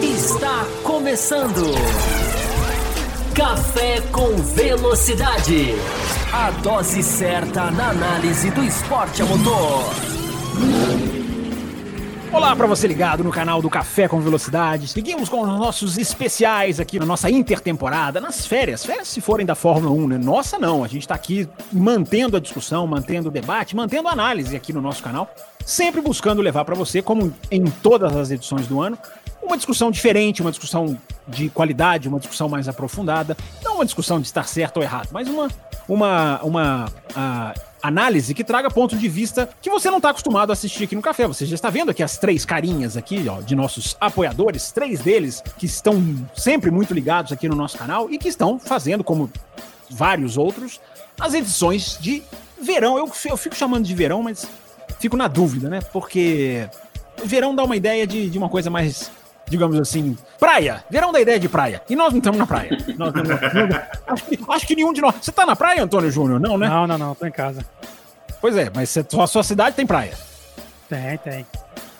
Está começando. Café com Velocidade. A dose certa na análise do esporte a motor. Olá para você ligado no canal do Café com Velocidade. Seguimos com os nossos especiais aqui na nossa intertemporada, nas férias. Férias se forem da Fórmula 1, né? Nossa não, a gente está aqui mantendo a discussão, mantendo o debate, mantendo a análise aqui no nosso canal, sempre buscando levar para você, como em todas as edições do ano, uma discussão diferente, uma discussão de qualidade, uma discussão mais aprofundada, não uma discussão de estar certo ou errado, mas uma uma uma uh, análise que traga ponto de vista que você não está acostumado a assistir aqui no café. Você já está vendo aqui as três carinhas aqui, ó, de nossos apoiadores, três deles que estão sempre muito ligados aqui no nosso canal e que estão fazendo, como vários outros, as edições de verão. Eu, eu fico chamando de verão, mas fico na dúvida, né? Porque verão dá uma ideia de, de uma coisa mais digamos assim, praia. Verão da ideia de praia. E nós não estamos na praia. Nós, acho, que, acho, que, nenhum de nós. Você tá na praia, Antônio Júnior? Não, né? Não, não, não. Tô em casa. Pois é, mas a sua cidade tem praia. Tem, tem.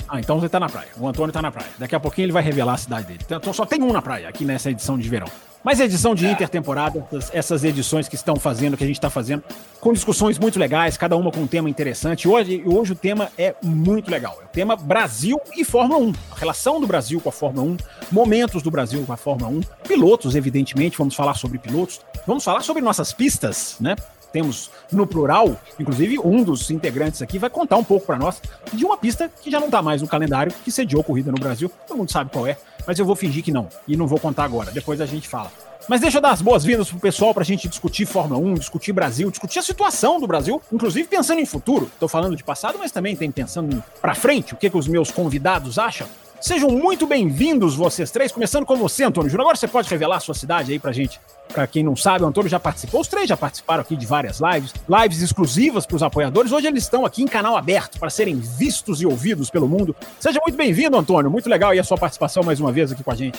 Ah, então você tá na praia. O Antônio tá na praia. Daqui a pouquinho ele vai revelar a cidade dele. Então só tem um na praia aqui nessa edição de verão. Mas edição de intertemporada, essas edições que estão fazendo, que a gente está fazendo, com discussões muito legais, cada uma com um tema interessante. Hoje, hoje o tema é muito legal. É o tema Brasil e Fórmula 1. A relação do Brasil com a Fórmula 1, momentos do Brasil com a Fórmula 1, pilotos, evidentemente, vamos falar sobre pilotos, vamos falar sobre nossas pistas, né? Temos no plural, inclusive um dos integrantes aqui vai contar um pouco para nós de uma pista que já não está mais no calendário, que sediou corrida no Brasil, todo mundo sabe qual é, mas eu vou fingir que não, e não vou contar agora, depois a gente fala. Mas deixa eu dar as boas-vindas pro pessoal pra gente discutir Fórmula 1, discutir Brasil, discutir a situação do Brasil, inclusive pensando em futuro. Tô falando de passado, mas também tem pensando para frente, o que, que os meus convidados acham. Sejam muito bem-vindos vocês três, começando com você, Antônio Júnior. Agora você pode revelar a sua cidade aí pra gente. Pra quem não sabe, o Antônio já participou, os três já participaram aqui de várias lives, lives exclusivas para os apoiadores. Hoje eles estão aqui em canal aberto para serem vistos e ouvidos pelo mundo. Seja muito bem-vindo, Antônio. Muito legal aí a sua participação mais uma vez aqui com a gente.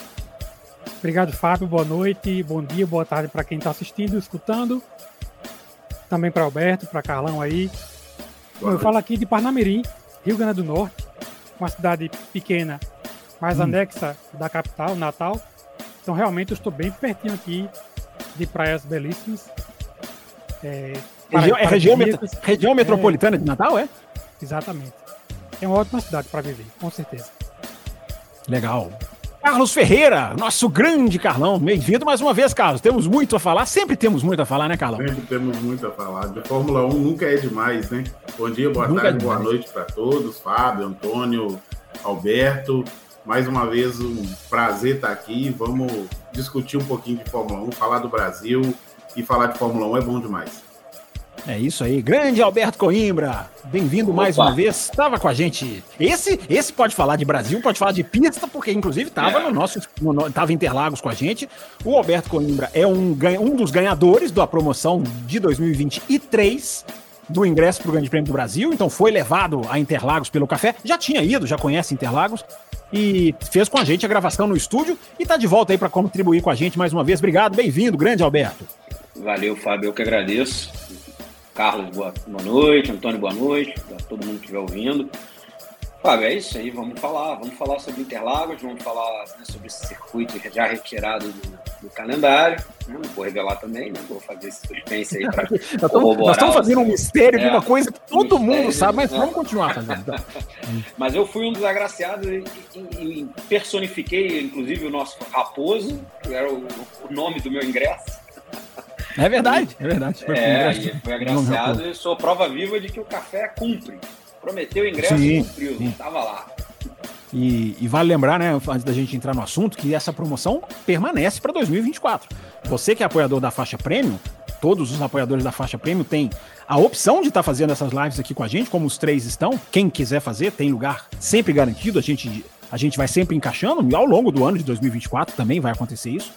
Obrigado, Fábio. Boa noite, bom dia, boa tarde para quem está assistindo, escutando. Também para Alberto, para Carlão aí. Eu falo aqui de Parnamirim, Rio Grande do Norte uma cidade pequena, mais hum. anexa da capital, Natal. Então realmente eu estou bem pertinho aqui de praias belíssimas. É, região, é região, met região metropolitana é, de Natal, é? Exatamente. É uma ótima cidade para viver, com certeza. Legal. Carlos Ferreira, nosso grande Carlão. Bem-vindo mais uma vez, Carlos. Temos muito a falar, sempre temos muito a falar, né, Carlão? Sempre temos muito a falar. De Fórmula 1 nunca é demais, né? Bom dia, boa nunca é tarde, é boa noite para todos. Fábio, Antônio, Alberto. Mais uma vez, um prazer estar aqui. Vamos discutir um pouquinho de Fórmula 1, falar do Brasil e falar de Fórmula 1 é bom demais. É isso aí, grande Alberto Coimbra, bem-vindo mais uma vez. Estava com a gente. Esse, esse pode falar de Brasil, pode falar de pista, porque inclusive estava é. no nosso, no, tava em Interlagos com a gente. O Alberto Coimbra é um, um dos ganhadores da promoção de 2023 do ingresso para o Grande Prêmio do Brasil, então foi levado a Interlagos pelo café. Já tinha ido, já conhece Interlagos e fez com a gente a gravação no estúdio e está de volta aí para contribuir com a gente mais uma vez. Obrigado, bem-vindo, grande Alberto. Valeu, Fábio, eu que agradeço. Carlos, boa, boa noite. Antônio, boa noite. Para todo mundo que estiver ouvindo. Fábio, é isso aí. Vamos falar. Vamos falar sobre Interlagos, vamos falar né, sobre esse circuito já retirado do, do calendário. Né? Não vou revelar também, não vou fazer esse suspense aí para. nós estamos fazendo um mistério é, de uma coisa que todo mundo sabe, mas né? vamos continuar fazendo. Então. mas eu fui um dos agraciados e, e, e, personifiquei, inclusive, o nosso Raposo, que era o, o nome do meu ingresso. É verdade, é verdade. Foi, é, foi agraciado e sou prova viva de que o café cumpre. Prometeu o ingresso e cumpriu, sim. tava lá. E, e, vale lembrar, né, antes da gente entrar no assunto, que essa promoção permanece para 2024. Você que é apoiador da faixa Premium, todos os apoiadores da faixa Premium têm a opção de estar tá fazendo essas lives aqui com a gente, como os três estão. Quem quiser fazer, tem lugar sempre garantido. A gente, a gente vai sempre encaixando. E ao longo do ano de 2024 também vai acontecer isso.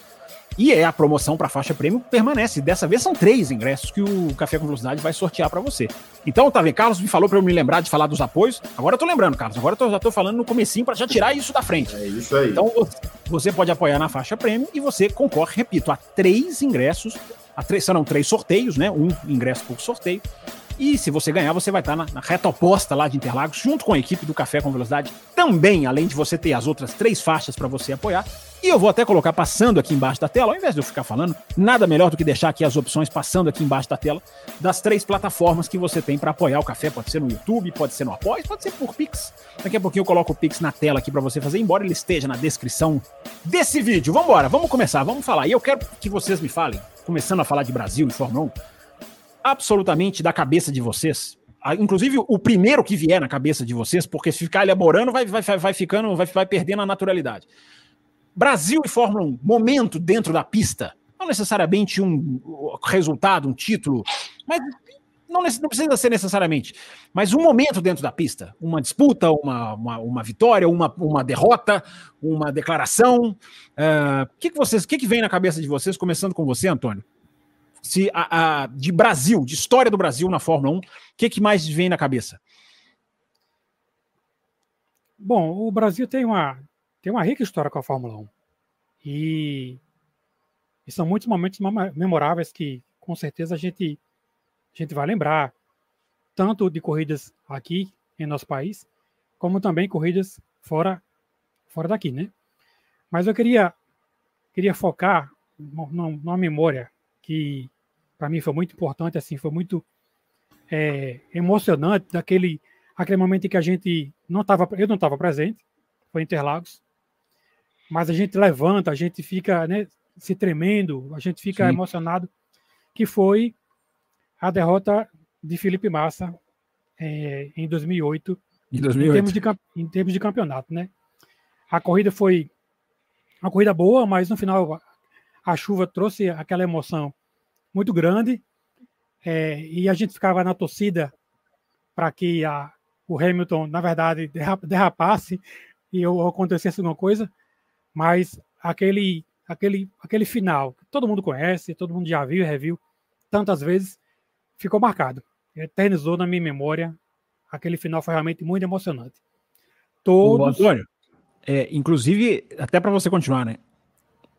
E é a promoção para a faixa prêmio permanece. Dessa vez são três ingressos que o Café com Velocidade vai sortear para você. Então, tá vendo? Carlos me falou para eu me lembrar de falar dos apoios. Agora eu tô lembrando, Carlos. Agora eu tô, já tô falando no comecinho para já tirar isso da frente. É isso aí. Então, você pode apoiar na faixa prêmio e você concorre, repito, a três ingressos, a três, serão três sorteios, né? Um ingresso por sorteio E se você ganhar, você vai estar na, na reta oposta lá de Interlagos, junto com a equipe do Café com Velocidade. Também, além de você ter as outras três faixas para você apoiar. E eu vou até colocar passando aqui embaixo da tela, ao invés de eu ficar falando, nada melhor do que deixar aqui as opções passando aqui embaixo da tela das três plataformas que você tem para apoiar o café. Pode ser no YouTube, pode ser no Apoio, pode ser por Pix. Daqui a pouquinho eu coloco o Pix na tela aqui para você fazer, embora ele esteja na descrição desse vídeo. Vamos embora, vamos começar, vamos falar. E eu quero que vocês me falem, começando a falar de Brasil e Fórmula 1, absolutamente da cabeça de vocês, inclusive o primeiro que vier na cabeça de vocês, porque se ficar elaborando vai, vai, vai ficando, vai, vai perdendo a naturalidade. Brasil e Fórmula 1, momento dentro da pista, não necessariamente um resultado, um título, mas não, não, precisa ser necessariamente, mas um momento dentro da pista, uma disputa, uma, uma, uma vitória, uma, uma derrota, uma declaração. O uh, eh, que, que vocês, que, que vem na cabeça de vocês, começando com você, Antônio? Se a, a, de Brasil, de história do Brasil na Fórmula 1, o que, que mais vem na cabeça? Bom, o Brasil tem uma, tem uma rica história com a Fórmula 1. E, e são muitos momentos memoráveis que, com certeza, a gente, a gente vai lembrar, tanto de corridas aqui em nosso país, como também corridas fora, fora daqui, né? Mas eu queria, queria focar numa memória que, para mim, foi muito importante, assim, foi muito é, emocionante, daquele aquele momento em que a gente não estava, eu não estava presente, foi Interlagos, mas a gente levanta, a gente fica né, se tremendo, a gente fica Sim. emocionado, que foi a derrota de Felipe Massa é, em 2008, em 2008. Em termos, de, em termos de campeonato, né? A corrida foi uma corrida boa, mas no final a chuva trouxe aquela emoção muito grande é, e a gente ficava na torcida para que a, o Hamilton, na verdade, derrapasse e acontecesse alguma coisa. Mas aquele, aquele, aquele final, que todo mundo conhece, todo mundo já viu e reviu tantas vezes, ficou marcado. Eternizou na minha memória. Aquele final foi realmente muito emocionante. Todos. Antônio, é, inclusive, até para você continuar, né?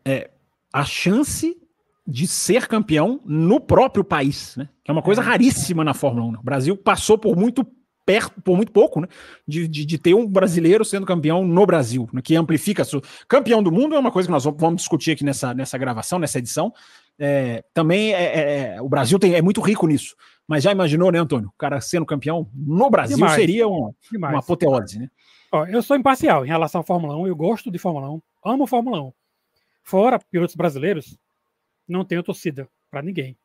É, a chance de ser campeão no próprio país, né? Que é uma coisa é. raríssima na Fórmula 1. Né? O Brasil passou por muito perto, por muito pouco, né? De, de, de, ter um brasileiro sendo campeão no Brasil, né? que amplifica. Su... Campeão do mundo é uma coisa que nós vamos discutir aqui nessa, nessa gravação, nessa edição. É, também é, é, é, o Brasil tem, é muito rico nisso. Mas já imaginou, né, Antônio? O cara sendo campeão no Brasil Demais. seria um, uma apoteose, né? Ó, eu sou imparcial em relação à Fórmula 1, eu gosto de Fórmula 1, amo Fórmula 1. Fora pilotos brasileiros, não tenho torcida para ninguém.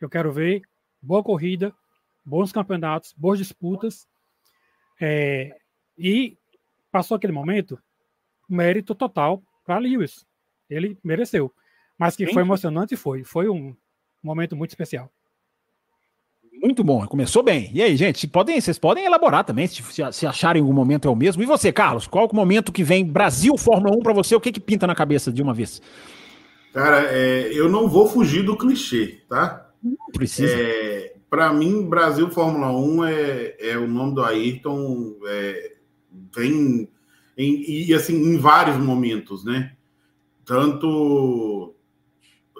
Eu quero ver boa corrida, bons campeonatos, boas disputas. É, e passou aquele momento, mérito total para Lewis. Ele mereceu. Mas que Sim. foi emocionante, foi. Foi um momento muito especial. Muito bom, começou bem. E aí, gente, podem, vocês podem elaborar também, se, se acharem algum momento é o mesmo. E você, Carlos, qual é o momento que vem Brasil Fórmula 1 para você? O que, que pinta na cabeça de uma vez? Cara, é, eu não vou fugir do clichê, tá? Não precisa. É, para mim, Brasil Fórmula 1 é, é o nome do Ayrton, é, vem em, e assim em vários momentos, né? Tanto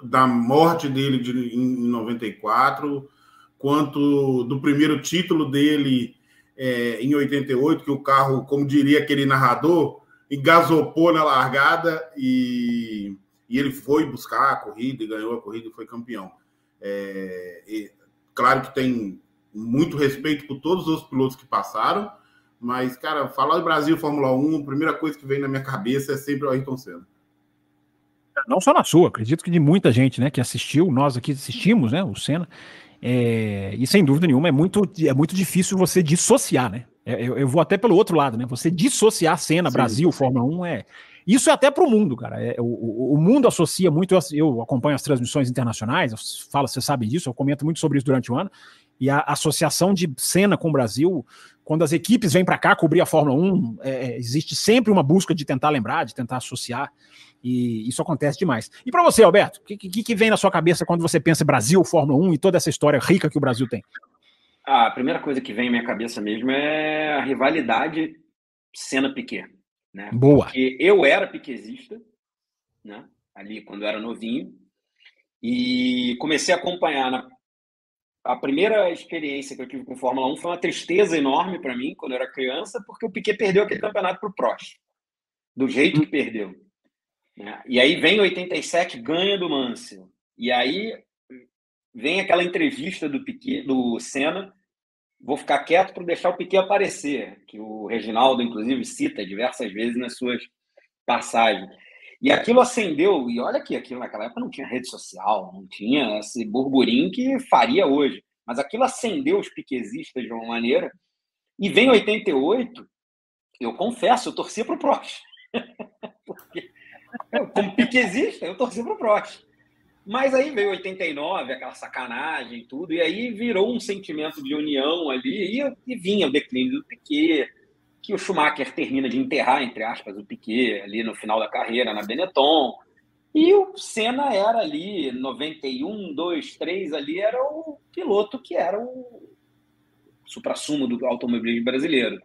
da morte dele de, em 94, quanto do primeiro título dele é, em 88, que o carro, como diria aquele narrador, engasopou na largada e, e ele foi buscar a corrida e ganhou a corrida e foi campeão. É, e, Claro que tem muito respeito por todos os pilotos que passaram, mas, cara, falar do Brasil Fórmula 1, a primeira coisa que vem na minha cabeça é sempre o Ayrton Senna. Não só na sua, acredito que de muita gente, né, que assistiu, nós aqui assistimos, né, o Senna, é, e sem dúvida nenhuma é muito, é muito difícil você dissociar, né? É, eu, eu vou até pelo outro lado, né? Você dissociar Senna, Sim. Brasil, Fórmula 1 é, isso é até para o mundo, cara. É, o, o, mundo associa muito. Eu, eu, acompanho as transmissões internacionais, eu falo, você sabe disso, eu comento muito sobre isso durante o ano. E a associação de cena com o Brasil, quando as equipes vêm para cá cobrir a Fórmula 1, é, é, existe sempre uma busca de tentar lembrar, de tentar associar. E isso acontece demais. E para você, Alberto, o que, que, que, vem na sua cabeça quando você pensa Brasil, Fórmula 1 e toda essa história rica que o Brasil tem? A primeira coisa que vem em minha cabeça mesmo é a rivalidade Senna-Piquet. Né? Boa. Porque eu era piquezista, né? ali quando eu era novinho, e comecei a acompanhar na, a primeira experiência que eu tive com Fórmula 1 foi uma tristeza enorme para mim quando eu era criança, porque o Piquet perdeu aquele campeonato para o Prost, do jeito que perdeu. Né? E aí vem 87, ganha do Mansell. E aí vem aquela entrevista do Piquet, do Senna, vou ficar quieto para deixar o Piquet aparecer, que o Reginaldo, inclusive, cita diversas vezes nas suas passagens. E aquilo acendeu, e olha que aquilo naquela época não tinha rede social, não tinha esse burburinho que faria hoje. Mas aquilo acendeu os piquezistas de uma maneira. E vem 88, eu confesso, eu torci para o Prost. Porque, como piquezista, eu torci para o Prost. Mas aí veio 89, aquela sacanagem tudo, e aí virou um sentimento de união ali, e, e vinha o declínio do Piquet, que o Schumacher termina de enterrar, entre aspas, o Piquet ali no final da carreira na Benetton. E o Senna era ali, 91, 2, 3 ali, era o piloto que era o supra-sumo do automobilismo brasileiro.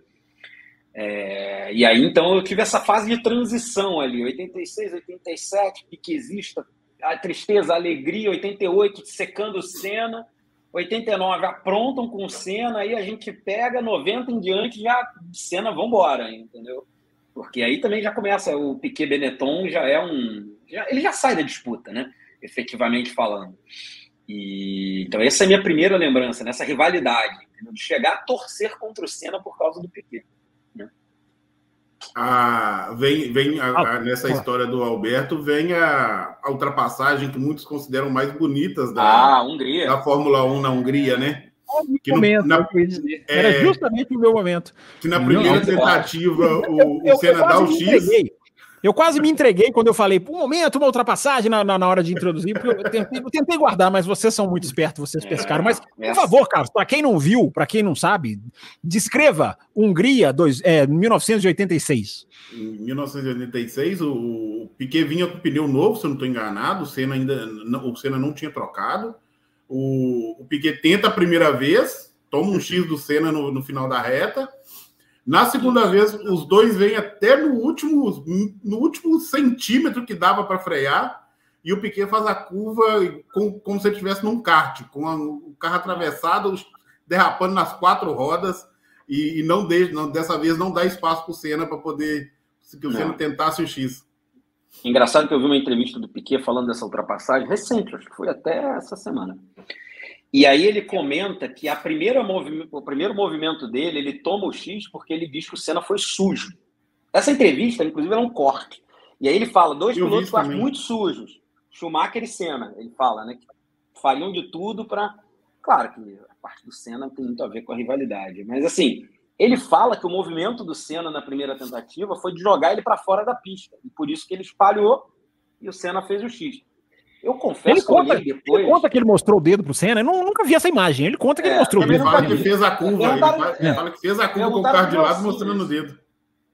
É, e aí, então, eu tive essa fase de transição ali, 86, 87, piquezista, a tristeza, a alegria, 88, secando o Senna, 89 aprontam com cena, aí a gente pega 90 em diante, já cena, vambora, entendeu? Porque aí também já começa o Piquet Benetton, já é um. Já, ele já sai da disputa, né? Efetivamente falando. E, então, essa é a minha primeira lembrança, nessa rivalidade, entendeu? de chegar a torcer contra o Senna por causa do Piquet. Ah, vem, vem a, a, nessa história do Alberto, vem a, a, ultrapassagem que muitos consideram mais bonitas da, ah, Hungria. da Fórmula 1 na Hungria, né? Que no, momento, na, é, Era justamente o meu momento. Que na primeira não, tentativa o, o Senna dá o X. Entreguei. Eu quase me entreguei quando eu falei, por um momento, uma ultrapassagem na, na, na hora de introduzir, porque eu tentei, eu tentei, guardar, mas vocês são muito espertos, vocês pescaram. Mas, por favor, Carlos, para quem não viu, para quem não sabe, descreva Hungria dois, é, 1986. Em 1986, o, o Piquet vinha com pneu novo, se eu não estou enganado, o Senna ainda não, o Senna não tinha trocado. O, o Piquet tenta a primeira vez, toma um X do Senna no, no final da reta na segunda vez, os dois vêm até no último, no último centímetro que dava para frear, e o Piquet faz a curva com, como se ele estivesse num kart, com a, o carro atravessado, derrapando nas quatro rodas, e, e não, de, não dessa vez não dá espaço para o Senna para poder que o não. Senna tentasse o X. Engraçado que eu vi uma entrevista do Piquet falando dessa ultrapassagem recente, acho que foi até essa semana. E aí ele comenta que a primeira o primeiro movimento dele, ele toma o X porque ele diz que o Senna foi sujo. Essa entrevista, inclusive, é um corte. E aí ele fala, dois eu pilotos que eu acho muito sujos, Schumacher e Senna. Ele fala, né, que fariam de tudo para... Claro que a parte do Senna tem muito a ver com a rivalidade, mas assim, ele fala que o movimento do Senna na primeira tentativa foi de jogar ele para fora da pista. E por isso que ele espalhou e o Senna fez o X. Eu confesso ele conta, que depois... ele conta que ele mostrou o dedo pro Senna. Eu não, nunca vi essa imagem. Ele conta que é, ele mostrou o dedo. Ele fala que fez a curva. Ele fala, fala que fez a curva com o carro de lado mostrando o dedo.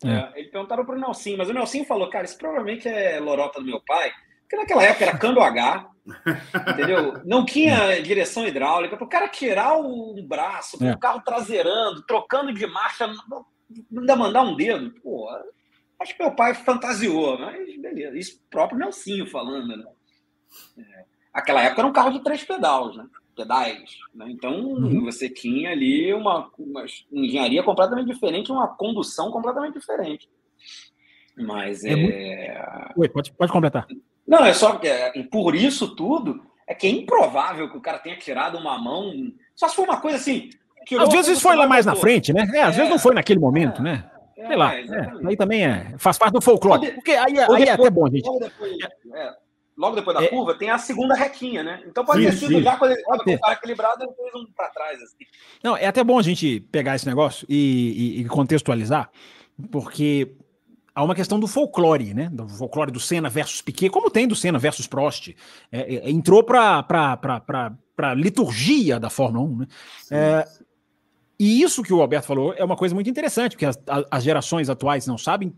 É. é. Ele perguntaram pro Nelson, mas o Nelson falou, cara, isso provavelmente é lorota do meu pai, porque naquela época era cando H, entendeu? Não tinha direção hidráulica, para o cara tirar o braço, é. o carro traseirando, trocando de marcha, ainda mandar um dedo, pô, acho que meu pai fantasiou, mas beleza, isso próprio Nelsinho falando, né? É, aquela época era um carro de três pedais, né? Pedais. Né? Então uhum. você tinha ali uma, uma engenharia completamente diferente, uma condução completamente diferente. Mas é. é... Oi, pode, pode completar. Não, é só que é, por isso tudo é que é improvável que o cara tenha tirado uma mão. Só se for uma coisa assim. Às vezes foi lá mais na frente, né? É, às vezes não foi naquele momento, né? Sei lá. aí também é, faz parte do folclore. Porque aí, aí é até bom, gente. Depois, logo depois da é. curva, tem a segunda requinha, né? Então pode sim, ter sido sim. já quando ele estava equilibrado, ele fez um para trás. Assim. Não, é até bom a gente pegar esse negócio e, e, e, contextualizar, porque há uma questão do folclore, né? Do folclore do Senna versus Piquet, como tem do Senna versus Prost. É, é, entrou para a liturgia da Fórmula 1, né? É, e isso que o Alberto falou é uma coisa muito interessante, porque as, as gerações atuais não sabem,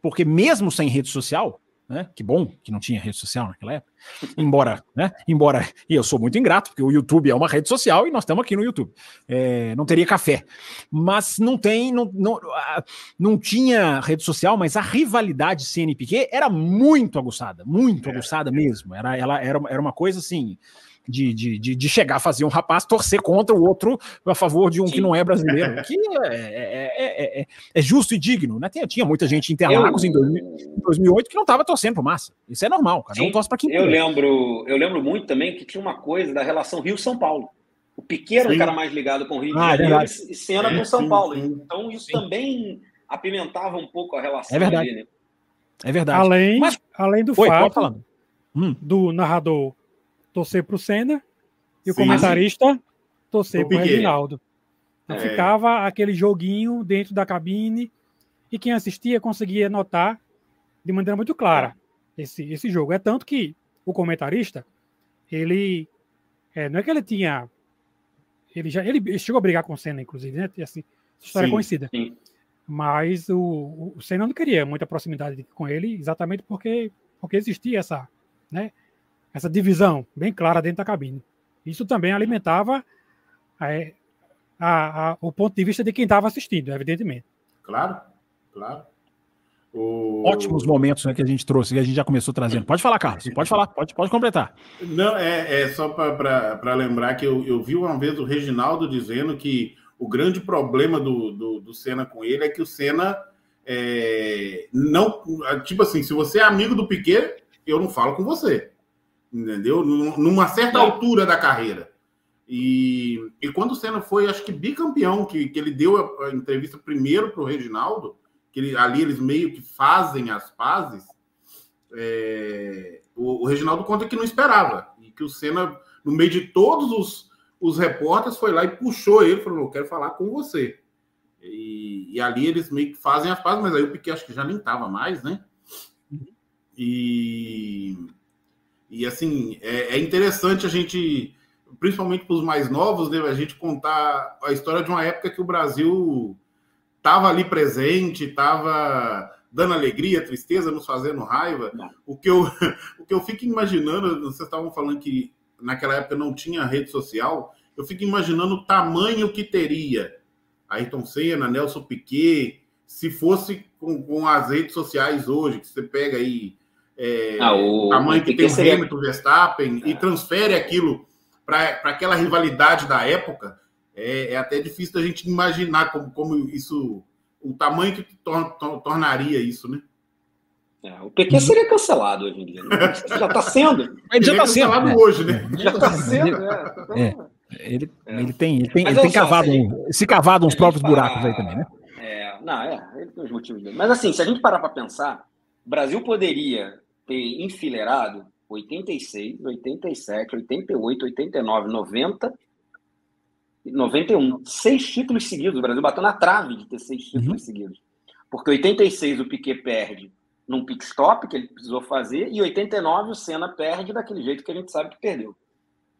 porque mesmo sem rede social, né? Que bom que não tinha rede social naquela época. Embora, né? Embora, e eu sou muito ingrato, porque o YouTube é uma rede social e nós estamos aqui no YouTube. É, não teria café. Mas não tem, não, não, não tinha rede social, mas a rivalidade CNPq era muito aguçada, muito é. aguçada mesmo. Era, ela, era, era uma coisa assim. De, de, de, de, chegar a fazer um rapaz torcer contra o outro a favor de um Sim. que não é brasileiro. que é, é, é, é, justo e digno, né? Tinha, tinha muita gente em Interlagos eu... em 2008 que não estava torcendo pro Massa. Isso é normal, cada um torce para quem eu lembro Eu lembro muito também que tinha uma coisa da relação Rio-São Paulo. O Piquet era um cara mais ligado com o Rio de ah, Janeiro e Senna com São Paulo. Então isso também apimentava um pouco a relação. É verdade. Ali, né? É verdade. Além, Mas... além do Oi, fato hum. do narrador torcer para o Senna e o comentarista torcer para o Reginaldo. Então, é. Ficava aquele joguinho dentro da cabine e quem assistia conseguia notar de maneira muito clara é. esse, esse jogo. É tanto que o comentarista, ele. É, não é que ele tinha. Ele já ele chegou a brigar com o Senna, inclusive, né? Assim, história sim, conhecida. Sim. Mas o, o Senna não queria muita proximidade com ele, exatamente porque, porque existia essa, né, essa divisão bem clara dentro da cabine. Isso também alimentava é, a, a, o ponto de vista de quem estava assistindo, evidentemente. Claro, claro. O... Ótimos momentos né, que a gente trouxe, que a gente já começou trazendo. Pode falar, Carlos, pode falar, pode, pode completar. Não, é, é só para lembrar que eu, eu vi uma vez o Reginaldo dizendo que o grande problema do, do, do Senna com ele é que o Senna é, não. Tipo assim, se você é amigo do Piquet, eu não falo com você entendeu? Numa certa altura da carreira. E, e quando o Senna foi, acho que bicampeão, que, que ele deu a, entrevista primeiro para o Reginaldo, que ele, ali eles meio que fazem as pazes, é, o, o, Reginaldo conta que não esperava, e que o Senna, no meio de todos os, os repórteres, foi lá e puxou ele, falou, eu quero falar com você. E, e ali eles meio que fazem as pazes, mas aí o Piquet acho que já nem estava mais, né? E, e assim, é, é interessante a gente, principalmente para os mais novos, né, a gente contar a história de uma época que o Brasil estava ali presente, estava dando alegria, tristeza, nos fazendo raiva. O que, eu, o que eu fico imaginando, vocês estavam falando que naquela época não tinha rede social, eu fico imaginando o tamanho que teria Ayrton Senna, Nelson Piquet, se fosse com, com as redes sociais hoje, que você pega aí é, ah, o, tamanho que tem o seria... Hamilton, Verstappen, e transfere aquilo para aquela rivalidade da época, é, é, até difícil da gente imaginar como, como isso, o tamanho que tor tor tornaria isso, né? É, o PQ seria cancelado hoje em dia. Né? Já está sendo. Ele já está é sendo. Né? hoje, né? Já está sendo. É. Ele, ele tem, ele tem, ele tem cavado, se cavado uns próprios buracos aí também, né? É, não, é, ele tem os motivos dele. Mas assim, se a gente parar para pensar, o Brasil poderia ter enfileirado 86, 87, 88, 89, 90 91. Seis títulos seguidos. O Brasil bateu na trave de ter seis títulos uhum. seguidos. Porque 86 o Piquet perde num pit stop que ele precisou fazer e 89 o Senna perde daquele jeito que a gente sabe que perdeu.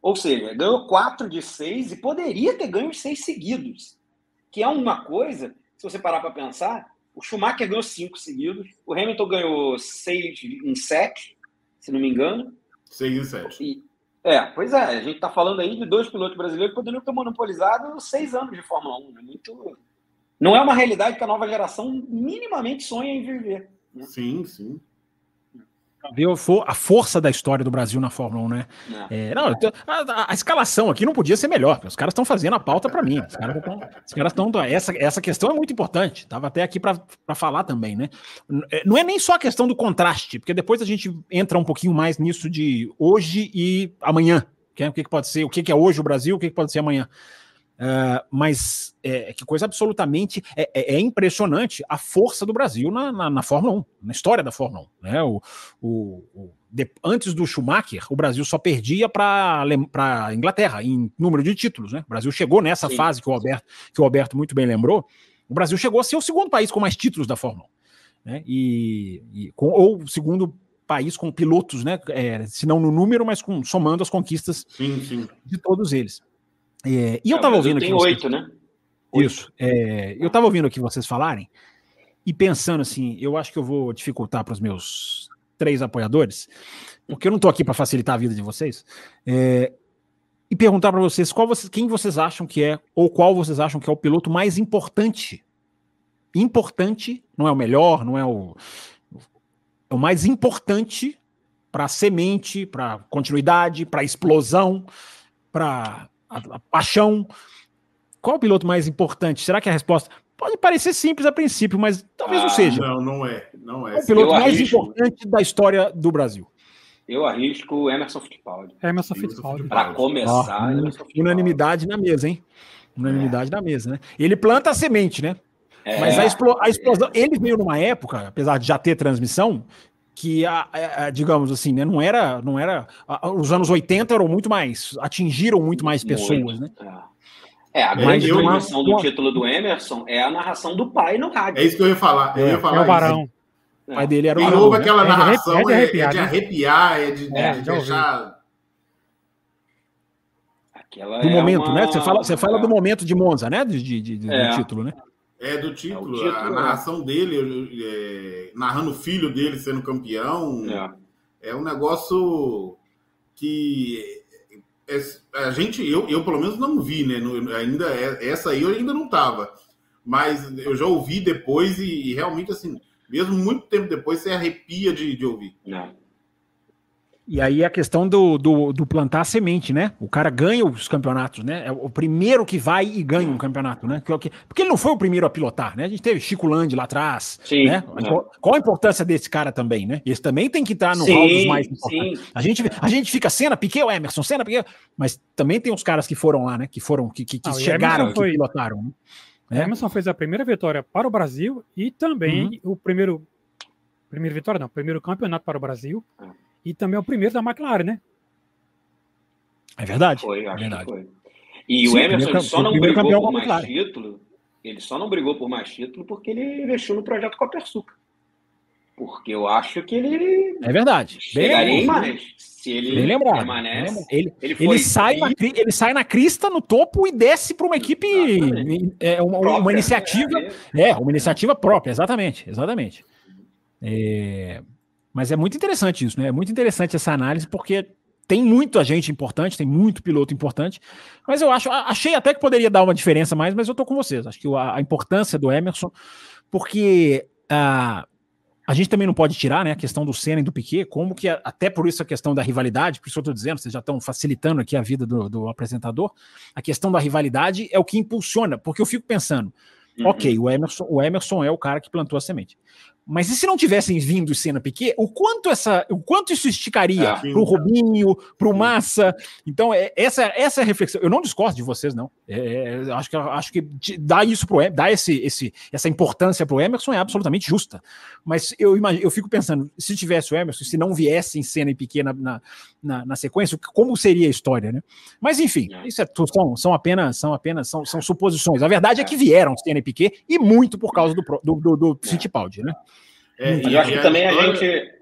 Ou seja, ganhou quatro de seis e poderia ter ganho seis seguidos. Que é uma coisa, se você parar para pensar, o Schumacher ganhou cinco seguidos. O Hamilton ganhou seis em sete, se não me engano. Seis em sete. E, é, pois é. A gente está falando aí de dois pilotos brasileiros que poderiam ter monopolizado seis anos de Fórmula 1. Né? Muito... Não é uma realidade que a nova geração minimamente sonha em viver. Né? Sim, sim ver a força da história do Brasil na Fórmula 1, né? É. É, não, a, a, escalação aqui não podia ser melhor. Os caras estão fazendo a pauta para mim. Os caras estão. Essa, essa questão é muito importante. Estava até aqui para falar também, né? É, não é nem só a questão do contraste, porque depois a gente entra um pouquinho mais nisso de hoje e amanhã. É, o que, que pode ser, o que, que é hoje o Brasil, o que, que pode ser amanhã. Uh, mas é, que coisa absolutamente é, é, é, impressionante a força do Brasil na, na, na, Fórmula 1, na história da Fórmula 1. Né? O, o, o de, antes do Schumacher, o Brasil só perdia para a Inglaterra em número de títulos. Né? O Brasil chegou nessa Sim. fase que o, Alberto, que o Alberto muito bem lembrou. O Brasil chegou a ser o segundo país com mais títulos da Fórmula 1. Né? E, e com, ou o segundo país com pilotos, né? É, se não no número, mas com, somando as conquistas sim, sim. de todos eles. É, e eu estava é, ouvindo aqui. Tem oito, né? Isso. É, eu estava ouvindo aqui vocês falarem e pensando assim, eu acho que eu vou dificultar para os meus três apoiadores, porque eu não estou aqui para facilitar a vida de vocês, é, e perguntar para vocês qual vocês, quem vocês acham que é, ou qual vocês acham que é o piloto mais importante. Importante, não é o melhor, não é o, é o mais importante para semente, para continuidade, para explosão, para paixão. Qual o piloto mais importante? Será que a resposta pode parecer simples a princípio, mas talvez ah, não seja? Não, não é. Não é. é o piloto Eu mais arrisco. importante da história do Brasil. Eu arrisco Emerson Fittipaldi. Emerson Fittipaldi. Para começar, oh, unanimidade na mesa, hein? Unanimidade é. na mesa, né? Ele planta a semente, né? É. Mas a, explo a explosão, ele veio numa época, apesar de já ter transmissão, que a, a, digamos assim, né, não era, não era, os anos 80 eram muito mais, atingiram muito mais pessoas, muito. né? É, a grande transmissão do título do Emerson é a narração do pai no rádio. É isso que eu ia falar. Eu ia falar é o Barão. O pai dele era o Barão. Né? aquela narração, é de, arrepiar, é de, arrepiar, é de, é, de deixar Aquela do é momento, uma... né? Você fala, você fala do momento de Monza, né? De, de, de é. Do título, né? É do título. É título a narração dele, é, narrando o filho dele sendo campeão. É, é um negócio que é, a gente, eu, eu pelo menos não vi, né? No, ainda é, essa aí eu ainda não tava, mas eu já ouvi depois e, e, realmente assim, mesmo muito tempo depois você arrepia de, de ouvir. Não. E aí a questão do, do, do, plantar a semente, né? O cara ganha os campeonatos, né? É o primeiro que vai e ganha um campeonato, né? Porque ele não foi o primeiro a pilotar, né? A gente teve Chico Land lá atrás, sim, né? Qual a importância desse cara também, né? Esse também tem que estar no sim, dos mais importantes. A gente, a gente fica cena, Piquet ou Emerson, cena, Piquet, mas também tem os caras que foram lá, né? Que foram, que, que, que ah, chegaram, foi, que pilotaram. Né? Emerson fez a primeira vitória para o Brasil e também uhum. o primeiro primeira vitória, não, primeiro campeonato para o Brasil. Ah e também é o primeiro da McLaren, né? É verdade. Foi, acho é verdade. que foi. E Sim, o Emerson ele só não brigou por mais título. Ele só não brigou por mais título porque ele investiu no projeto Copersuca. Porque eu acho que ele. É verdade. Chegaria em mais. Se ele bem lembrado, permanece. Ele, ele, ele sai na, ele sai na crista no topo e desce para uma equipe. É, uma, própria, uma iniciativa. É, é, uma iniciativa própria, exatamente. Exatamente. É, mas é muito interessante isso, né? É muito interessante essa análise, porque tem muita gente importante, tem muito piloto importante, mas eu acho, achei até que poderia dar uma diferença mais, mas eu tô com vocês. Acho que a, importância do Emerson, porque a, a gente também não pode tirar né, a questão do Senna e do Piquet, como que até por isso a questão da rivalidade, por isso eu estou dizendo, vocês já estão facilitando aqui a vida do, do, apresentador, a questão da rivalidade é o que impulsiona, porque eu fico pensando, uhum. ok, o Emerson, o Emerson é o cara que plantou a semente, mas e se não tivessem vindo Senna Piquet, o quanto essa, o quanto isso esticaria é, para o Rubinho, para o Massa? Então é, essa, essa é a reflexão. Eu não discordo de vocês não. É, é acho que acho que dar isso pro dar esse, esse essa importância para o Emerson é absolutamente justa. Mas eu imagino, eu fico pensando, se tivesse o Emerson, se não viessem Senna e Piquet na, na, na, na sequência, como seria a história, né? Mas enfim, é. isso é, são, são apenas são apenas são, são suposições. A verdade é, que vieram Senna e Piquet e muito por causa do do, do, do Fittipaldi, né? É, eu acho que também a, história... a gente.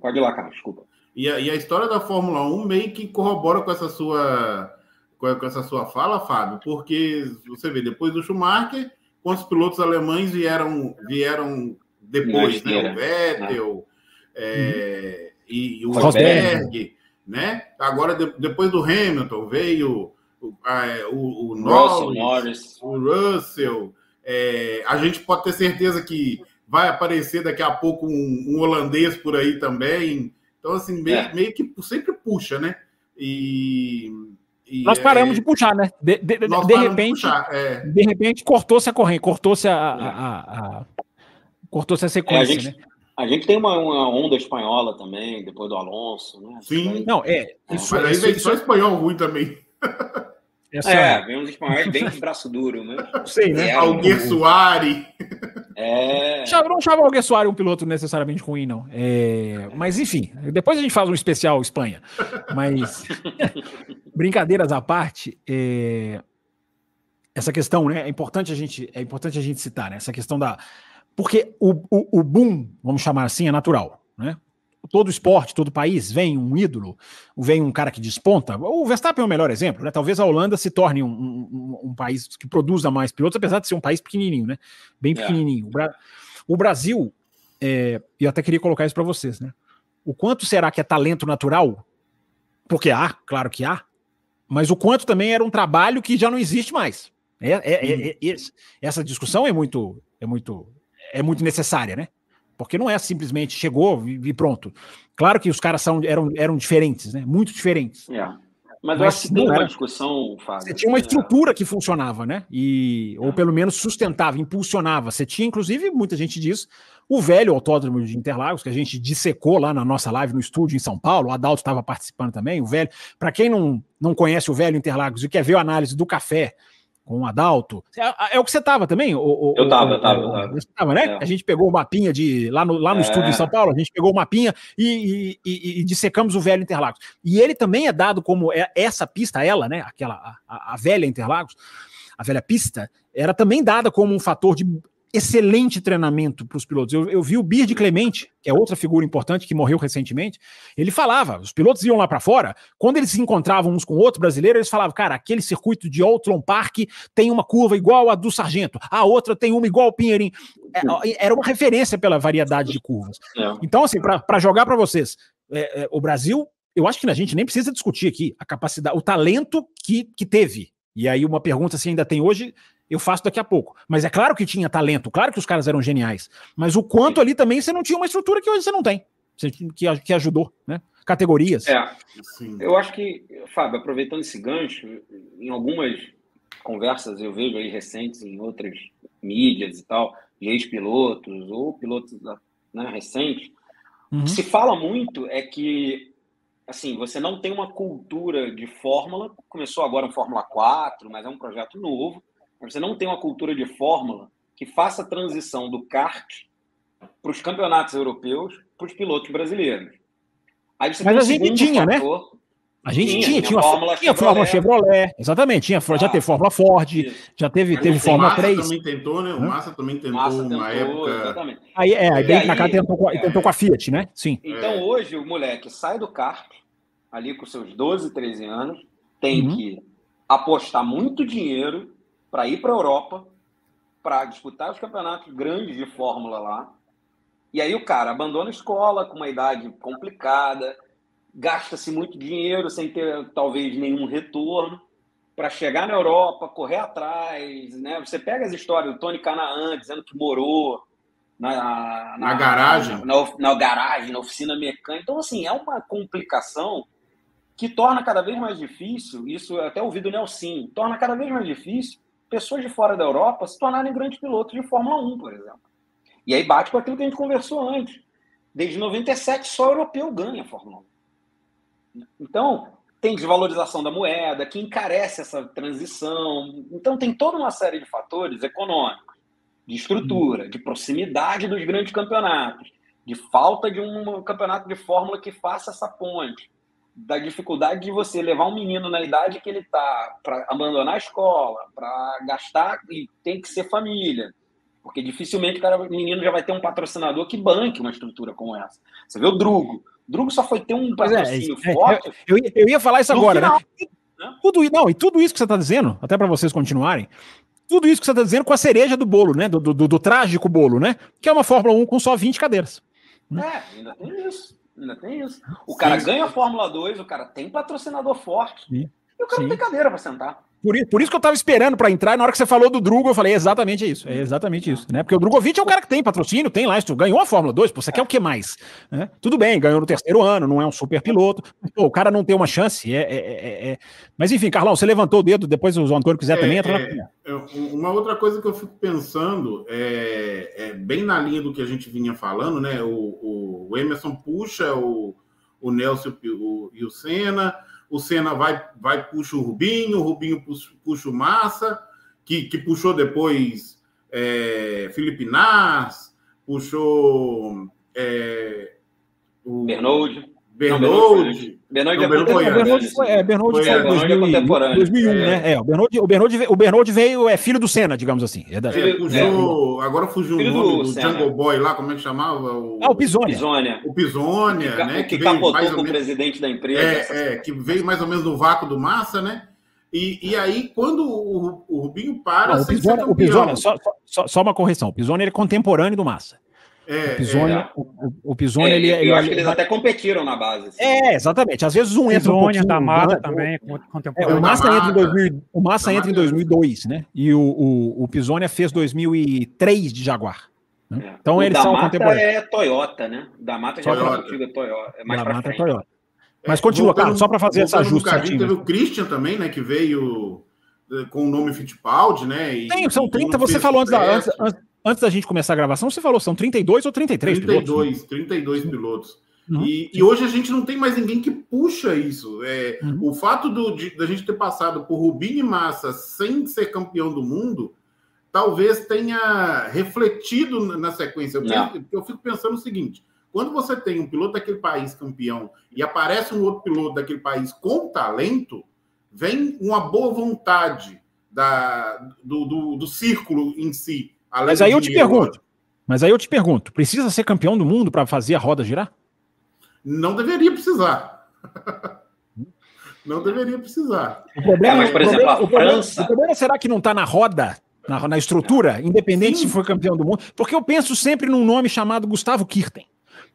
Pode ir lá, cara, desculpa. E a, e a, história da Fórmula 1 meio que corrobora com essa sua com essa sua fala, Fábio, porque você vê, depois do Schumacher, quantos pilotos alemães vieram vieram depois, né? O Vettel é, uhum. E, e, o Rosberg, né? Agora, de, depois do Hamilton, veio o, a, o, o Norris, Norris, o Russell. É, a gente pode ter certeza que vai aparecer daqui a pouco um, um holandês por aí também. Então, assim, meio, é. meio que sempre puxa, né? E, e nós paramos é, de puxar, né? De, de, de repente, de, puxar, é. de repente cortou-se a corrente, cortou-se a, a, a, a cortou-se a sequência, é, a gente, né? A gente tem uma, uma, onda espanhola também, depois do Alonso, né? Sim. Não, é. Isso, Mas aí vem só espanhol ruim também. Essa... É, vem uns espanhóis bem de braço duro, né? Sei, né? É, Alguer Soares. É. Não chamava Alguer Soares um piloto necessariamente ruim, não. É... Mas, enfim, depois a gente faz um especial Espanha. Mas, brincadeiras à parte, é... essa questão, né? É importante a gente, é importante a gente citar, né? Essa questão da. Porque o, o, o boom, vamos chamar assim, é natural, né? todo esporte, todo país, vem um ídolo, vem um cara que desponta. O Verstappen é o melhor exemplo, né? Talvez a Holanda se torne um, um, um país que produza mais pilotos, apesar de ser um país pequenininho, né? Bem é. pequenininho. É. O, Bra o, Brasil, é, eu até queria colocar isso para vocês, né? O quanto será que é talento natural? Porque há, claro que há, mas o quanto também era um trabalho que já não existe mais. É, é, é, é essa discussão é muito, é muito, é muito necessária, né? Porque não é simplesmente chegou e pronto. Claro que os caras são, eram, eram diferentes, né? Muito diferentes. É. Mas, eu acho que tem uma discussão, Fábio. Você tinha uma estrutura que funcionava, né? E, ou é. pelo menos sustentava, impulsionava. Você tinha, inclusive, muita gente diz, o velho autódromo de Interlagos, que a gente dissecou lá na nossa live no estúdio em São Paulo, o Adalto estava participando também, o velho. Para quem não, não conhece o velho Interlagos e quer ver a análise do café com o Adalto. É, é o que você estava também? O, eu estava, eu estava. Você estava, né? É. A gente pegou o mapinha de. Lá no, lá no é. estúdio em São Paulo, a gente pegou o mapinha e, e, e, e, dissecamos o velho Interlagos. E ele também é dado como é, essa pista, ela, né? Aquela, a, a velha Interlagos, a velha pista, era também dada como um fator de excelente treinamento para os pilotos. Eu, eu, vi o Bird Clemente, que é outra figura importante que morreu recentemente. Ele falava, os pilotos iam lá para fora, quando eles se encontravam uns com outros brasileiros, eles falavam, cara, aquele circuito de Outlon Park tem uma curva igual a do Sargento, a outra tem uma igual ao Pinheirinho. É, era uma referência pela variedade de curvas. É. Então, assim, para jogar para vocês, é, é, o Brasil, eu acho que a gente nem precisa discutir aqui a capacidade, o talento que, que teve. E aí, uma pergunta se ainda tem hoje, eu faço daqui a pouco. Mas é claro que tinha talento, claro que os caras eram geniais. Mas o quanto ali também você não tinha uma estrutura que hoje você não tem, que, que ajudou, né? Categorias. É. Eu acho que, Fábio, aproveitando esse gancho, em algumas conversas eu vejo aí recentes em outras mídias e tal, de ex-pilotos ou pilotos né, recentes, uhum. o que se fala muito é que assim, você não tem uma cultura de fórmula, começou agora um Fórmula 4, mas é um projeto novo, você não tem uma cultura de fórmula que faça a transição do kart para os campeonatos europeus para os pilotos brasileiros. Aí você Mas a gente tinha, né? fator, né? A gente tinha, tinha, tinha, a Fórmula, tinha Fórmula Chevrolet, exatamente, tinha, ah, já teve Fórmula Ford, isso. já teve, teve Fórmula Massa 3. também tentou, né? O Massa também tentou Massa uma época. Exatamente. Aí, é, aí pra cá tentou, é, tentou com a Fiat, né? Sim. Então é. hoje o moleque sai do kart, ali com seus 12, 13 anos, tem uhum. que apostar muito dinheiro para ir para a Europa, para disputar os campeonatos grandes de Fórmula lá. E aí o cara abandona a escola com uma idade complicada, gasta-se muito dinheiro sem ter talvez nenhum retorno para chegar na Europa, correr atrás, né? Você pega as histórias do Tony Canaan dizendo que morou na, na, na garagem, na, na, garagem, na oficina mecânica. Então assim é uma complicação que torna cada vez mais difícil. Isso eu até ouvi do Nelson, torna cada vez mais difícil pessoas de fora da Europa se tornarem grandes pilotos de Fórmula 1, por exemplo. E aí bate com aquilo que a gente conversou antes. Desde 97, só europeu ganha a Fórmula 1. Então, tem desvalorização da moeda, que encarece essa transição. Então, tem toda uma série de fatores econômicos, de estrutura, de proximidade dos grandes campeonatos, de falta de um campeonato de Fórmula que faça essa ponte da dificuldade de você levar um menino na idade que ele está para abandonar a escola, para gastar e tem que ser família. Porque dificilmente o, cara, o menino já vai ter um patrocinador que banque uma estrutura como essa. Você vê o Drugo. O Drugo só foi ter um é, patrocínio é, forte. É, eu, eu, ia falar isso agora, né? final, né? né? Tudo, não, e tudo isso que você está dizendo, até para vocês continuarem, tudo isso que você está dizendo com a cereja do bolo, né? Do, do, do, trágico bolo, né? Que é uma Fórmula 1 com só 20 cadeiras. Né? É, ainda tem isso. Ainda tem isso. O cara Sim. ganha a Fórmula 2, o cara tem patrocinador forte. Sim. E o cara Sim. não tem cadeira para sentar. Por, por, isso que eu tava esperando para entrar, e na hora que você falou do Drugo, eu falei é exatamente isso. É exatamente isso, né? Porque o Drogovic é o cara que tem patrocínio, tem lá, isso, ganhou a Fórmula 2, pô, você quer o que mais? É, tudo bem, ganhou no terceiro ano, não é um super piloto, pô, o cara não tem uma chance, é, é, é, é, Mas enfim, Carlão, você levantou o dedo, depois o Antônio quiser também, entra na... É, uma outra coisa que eu fico pensando, é, bem na linha do que a gente vinha falando, né? O, o Emerson puxa o, o Nelson o, e o Senna o Senna vai, vai puxa o Rubinho, o Rubinho puxa, puxa o Massa, que, que puxou depois é, Felipe Nas, puxou é, o. Bernold. Foi, é, foi, é, 2000, 2001, é. né? É, o Bernold, o Bernold, o Bernold veio, é filho do Senna, digamos assim. É da, é, fugiu, agora fugiu o nome do, do Jungle Boy lá, como é que chamava? O, ah, o Pisônia. Pisônia. O Pisônia, que, né? Que, que capotou com o presidente da empresa. É, é, que veio mais ou menos no vácuo do Massa, né? E, e aí, quando o, o Rubinho para... Não, o Pisônia só, só, só, uma correção, o Pisônia é contemporâneo do Massa. É, o Pisoni, é. o, o Pisoni é, ele, eu ele, acho que eles até competiram na base. Assim. É, exatamente. Às vezes um entra um pouquinho... da Mata também, é, o Massa entra em 2000, o Massa entra em 2002, né? E o, o, o Pisonia fez 2003 de Jaguar. Né? É. Então o eles são contemporâneos. é Toyota, né? Da Mata já Toyota. é antiga Toyota. É mais da Mata é Toyota. Mas continua, cara, só para fazer essa justa. Teve o Christian também, né? Que veio eh, com o nome Fittipaldi, né? E, Tem, são 30, você falou antes da, antes, antes, da gente começar a gravação, você falou, são 32 ou 33 32, pilotos? 32 pilotos. Uhum. E, e, hoje a gente não tem mais ninguém que puxa isso. É, uhum. O fato do, de, da gente ter passado por Rubinho e Massa sem ser campeão do mundo, talvez tenha refletido na sequência. Eu, penso, eu fico pensando o seguinte: quando você tem um piloto daquele país campeão e aparece um outro piloto daquele país com talento, vem uma boa vontade da, do, do, do círculo em si. Mas aí eu te pergunto. Mas aí eu te pergunto, precisa ser campeão do mundo para fazer a roda girar? Não deveria precisar. não deveria precisar. O problema, é, mas, por exemplo, problema, a França... O problema será que não está na roda, na, na estrutura, independente Sim. se for campeão do mundo? Porque eu penso sempre num nome chamado Gustavo Kirten.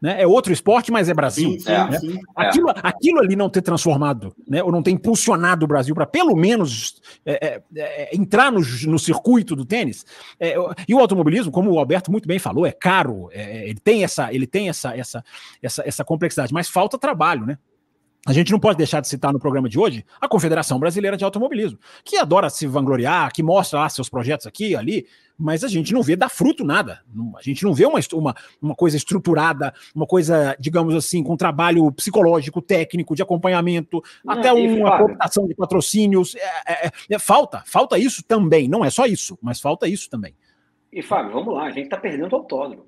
Né? É outro esporte, mas é Brasil. Sim, sim, né? sim. Aquilo, aquilo ali não ter transformado, né? ou não ter impulsionado o Brasil para pelo menos é, é, é, entrar no, no circuito do tênis. É, e o automobilismo, como o Alberto muito bem falou, é caro, é, ele tem essa, ele tem essa, essa, essa, essa complexidade, mas falta trabalho, né? A gente não pode deixar de citar no programa de hoje a Confederação Brasileira de Automobilismo, que adora se vangloriar, que mostra lá seus projetos aqui ali, mas a gente não vê dar fruto nada. A gente não vê uma, uma, uma coisa estruturada, uma coisa, digamos assim, com trabalho psicológico, técnico, de acompanhamento, não, até uma cooptação de patrocínios. É, é, é, falta, falta isso também. Não é só isso, mas falta isso também. E, Fábio, vamos lá, a gente está perdendo o autódromo.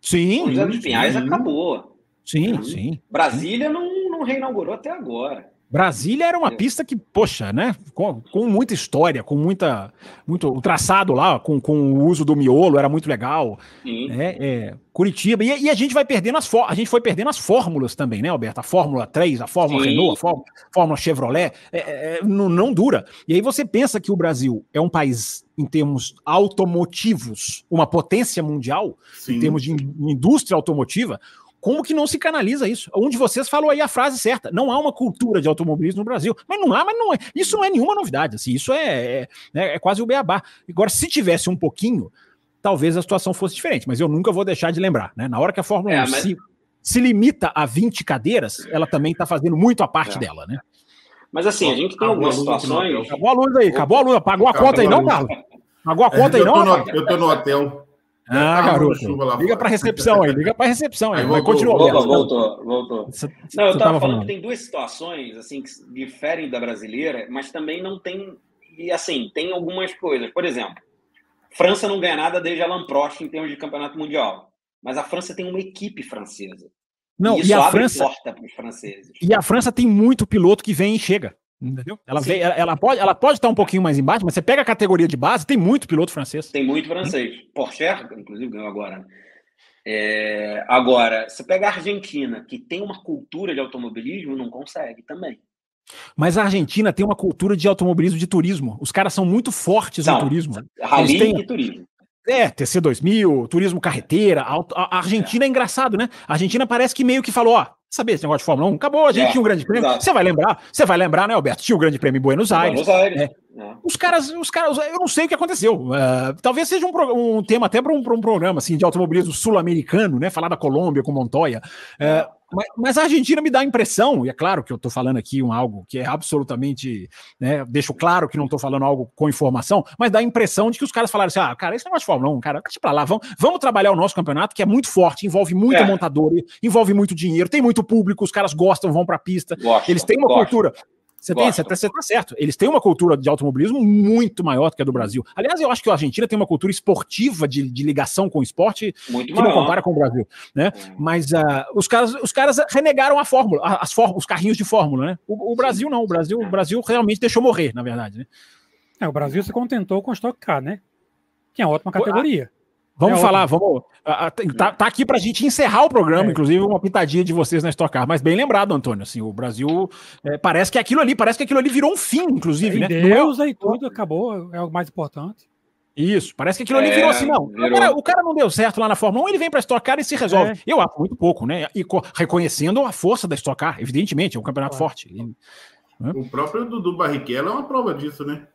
Sim. O José dos Pinhais sim. acabou. Sim, sim. Brasília não não reinaugurou até agora. Brasília era uma pista que, poxa, né? Com, com muita história, com muita. Muito, o traçado lá, com, com o uso do miolo, era muito legal. Sim. Né, é, Curitiba. E, e, a gente vai perdendo as A gente foi perdendo as fórmulas também, né, Alberto? A Fórmula 3, a Fórmula Sim. Renault, a Fórmula, Fórmula Chevrolet. É, é, não, não dura. E aí você pensa que o Brasil é um país, em termos automotivos, uma potência mundial, Sim. em termos de indústria automotiva. Como que não se canaliza isso? Um de vocês falou aí a frase certa. Não há uma cultura de automobilismo no Brasil. Mas não há, mas não é. Isso não é nenhuma novidade. Assim, isso é, é, né, é quase o beabá. Agora, se tivesse um pouquinho, talvez a situação fosse diferente. Mas eu nunca vou deixar de lembrar. Né? Na hora que a Fórmula é, 1 mas... se, se, limita a 20 cadeiras, ela também está fazendo muito a parte é. dela, né? Mas assim, a gente tem algumas situações. Acabou a luz aí, acabou a luz. Pagou a conta aí, não, Carlos? Pagou a conta aí, não? eu tô no hotel. Ah, garoto. Liga para recepção aí, liga para recepção aí. Vai continuar. Voltou, voltou, voltou. Não, eu estava falando, falando que tem duas situações assim que diferem da brasileira, mas também não tem e assim, tem algumas coisas. Por exemplo, França não ganha nada desde Alain Prost em termos de campeonato mundial, mas a França tem uma equipe francesa. Não, e, e a França porta para os franceses. E a França tem muito piloto que vem e chega. Entendeu? Ela, vem, ela, ela, pode, ela pode estar um pouquinho mais embaixo, mas você pega a categoria de base, tem muito piloto francês. Tem muito francês. Hum. Porsche, inclusive, ganhou agora. Né? É, agora, você pega a Argentina, que tem uma cultura de automobilismo, não consegue também. Mas a Argentina tem uma cultura de automobilismo de turismo. Os caras são muito fortes não, no turismo. Rally têm... e turismo. É, TC2000, turismo carreteira. A, Argentina é. é engraçado, né? A Argentina parece que meio que falou, ó, saber esse negócio de Fórmula 1? Acabou, a gente é, tinha um grande prêmio. Você vai lembrar, você vai lembrar, né, Alberto? Tinha o um grande prêmio em Buenos Aires. Buenos Aires. É. É. Os caras, os caras, eu não sei o que aconteceu. Uh, talvez seja um, um tema até para um, um, programa assim de automobilismo sul-americano, né? Falar da Colômbia com Montoya. Uh, mas, mas, a Argentina me dá a impressão, e é claro que eu estou falando aqui um algo que é absolutamente, né, deixo claro que não estou falando algo com informação, mas dá a impressão de que os caras falaram assim: ah, cara, esse negócio de Fórmula 1, cara, deixa pra lá, vamos, vamos trabalhar o nosso campeonato, que é muito forte, envolve muita é. montadora, envolve muito dinheiro, tem muito público, os caras gostam, vão pra pista, gostam, eles têm uma gostam. cultura. Você, tem, você, tá, você tá certo. Eles têm uma cultura de automobilismo muito maior do que a do Brasil. Aliás, eu acho que a Argentina tem uma cultura esportiva de, de ligação com o esporte muito que maior. não compara com o Brasil. Né? Hum. Mas uh, os, caras, os caras renegaram a fórmula, as os carrinhos de fórmula. Né? O, o Brasil não. O Brasil, o Brasil realmente deixou morrer, na verdade. Né? É, o Brasil se contentou com o Stock Car, né? Que é ótima categoria. Vamos é falar, vamos. Tá, tá aqui para a gente encerrar o programa, é. inclusive uma pitadinha de vocês na Stock Car. Mas bem lembrado, Antônio. Assim, o Brasil é, parece que aquilo ali, parece que aquilo ali virou um fim, inclusive, e né? Deus aí tudo acabou, é o mais importante. Isso, parece que aquilo ali virou assim, não. Virou. O, cara, o, cara, não deu certo lá na Fórmula 1, ele vem para Stock Car e se resolve. É. Eu acho muito pouco, né? E reconhecendo a força da Stock Car, evidentemente, é um campeonato forte. Né? O próprio Dudu Barrichello é uma prova disso, né?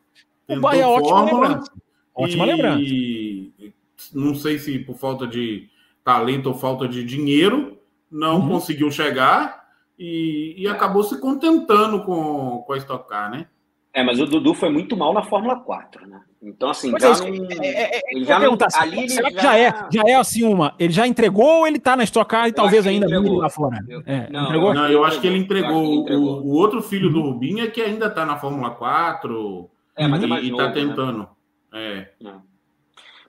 Tentou o Bahia é ótima lembrança. Ótima e... lembrança não sei se por falta de talento ou falta de dinheiro, não uhum. conseguiu chegar e, e, acabou se contentando com, com a Stock Car, né? É, mas o Dudu foi muito mal na Fórmula 4, né? Então, assim, já é, não. É, é, é ele já não, ali será que já... já... é? Já é assim uma. Ele já entregou ou ele tá na Stock Car e eu talvez ainda mire lá fora? Eu, é, não, entregou? Não, eu acho que ele entregou. Que ele entregou. O, o, outro filho uhum. do Rubinho é que ainda tá na Fórmula 4. É, mas e, é mais novo, e tá né? tentando. Né? É. Não.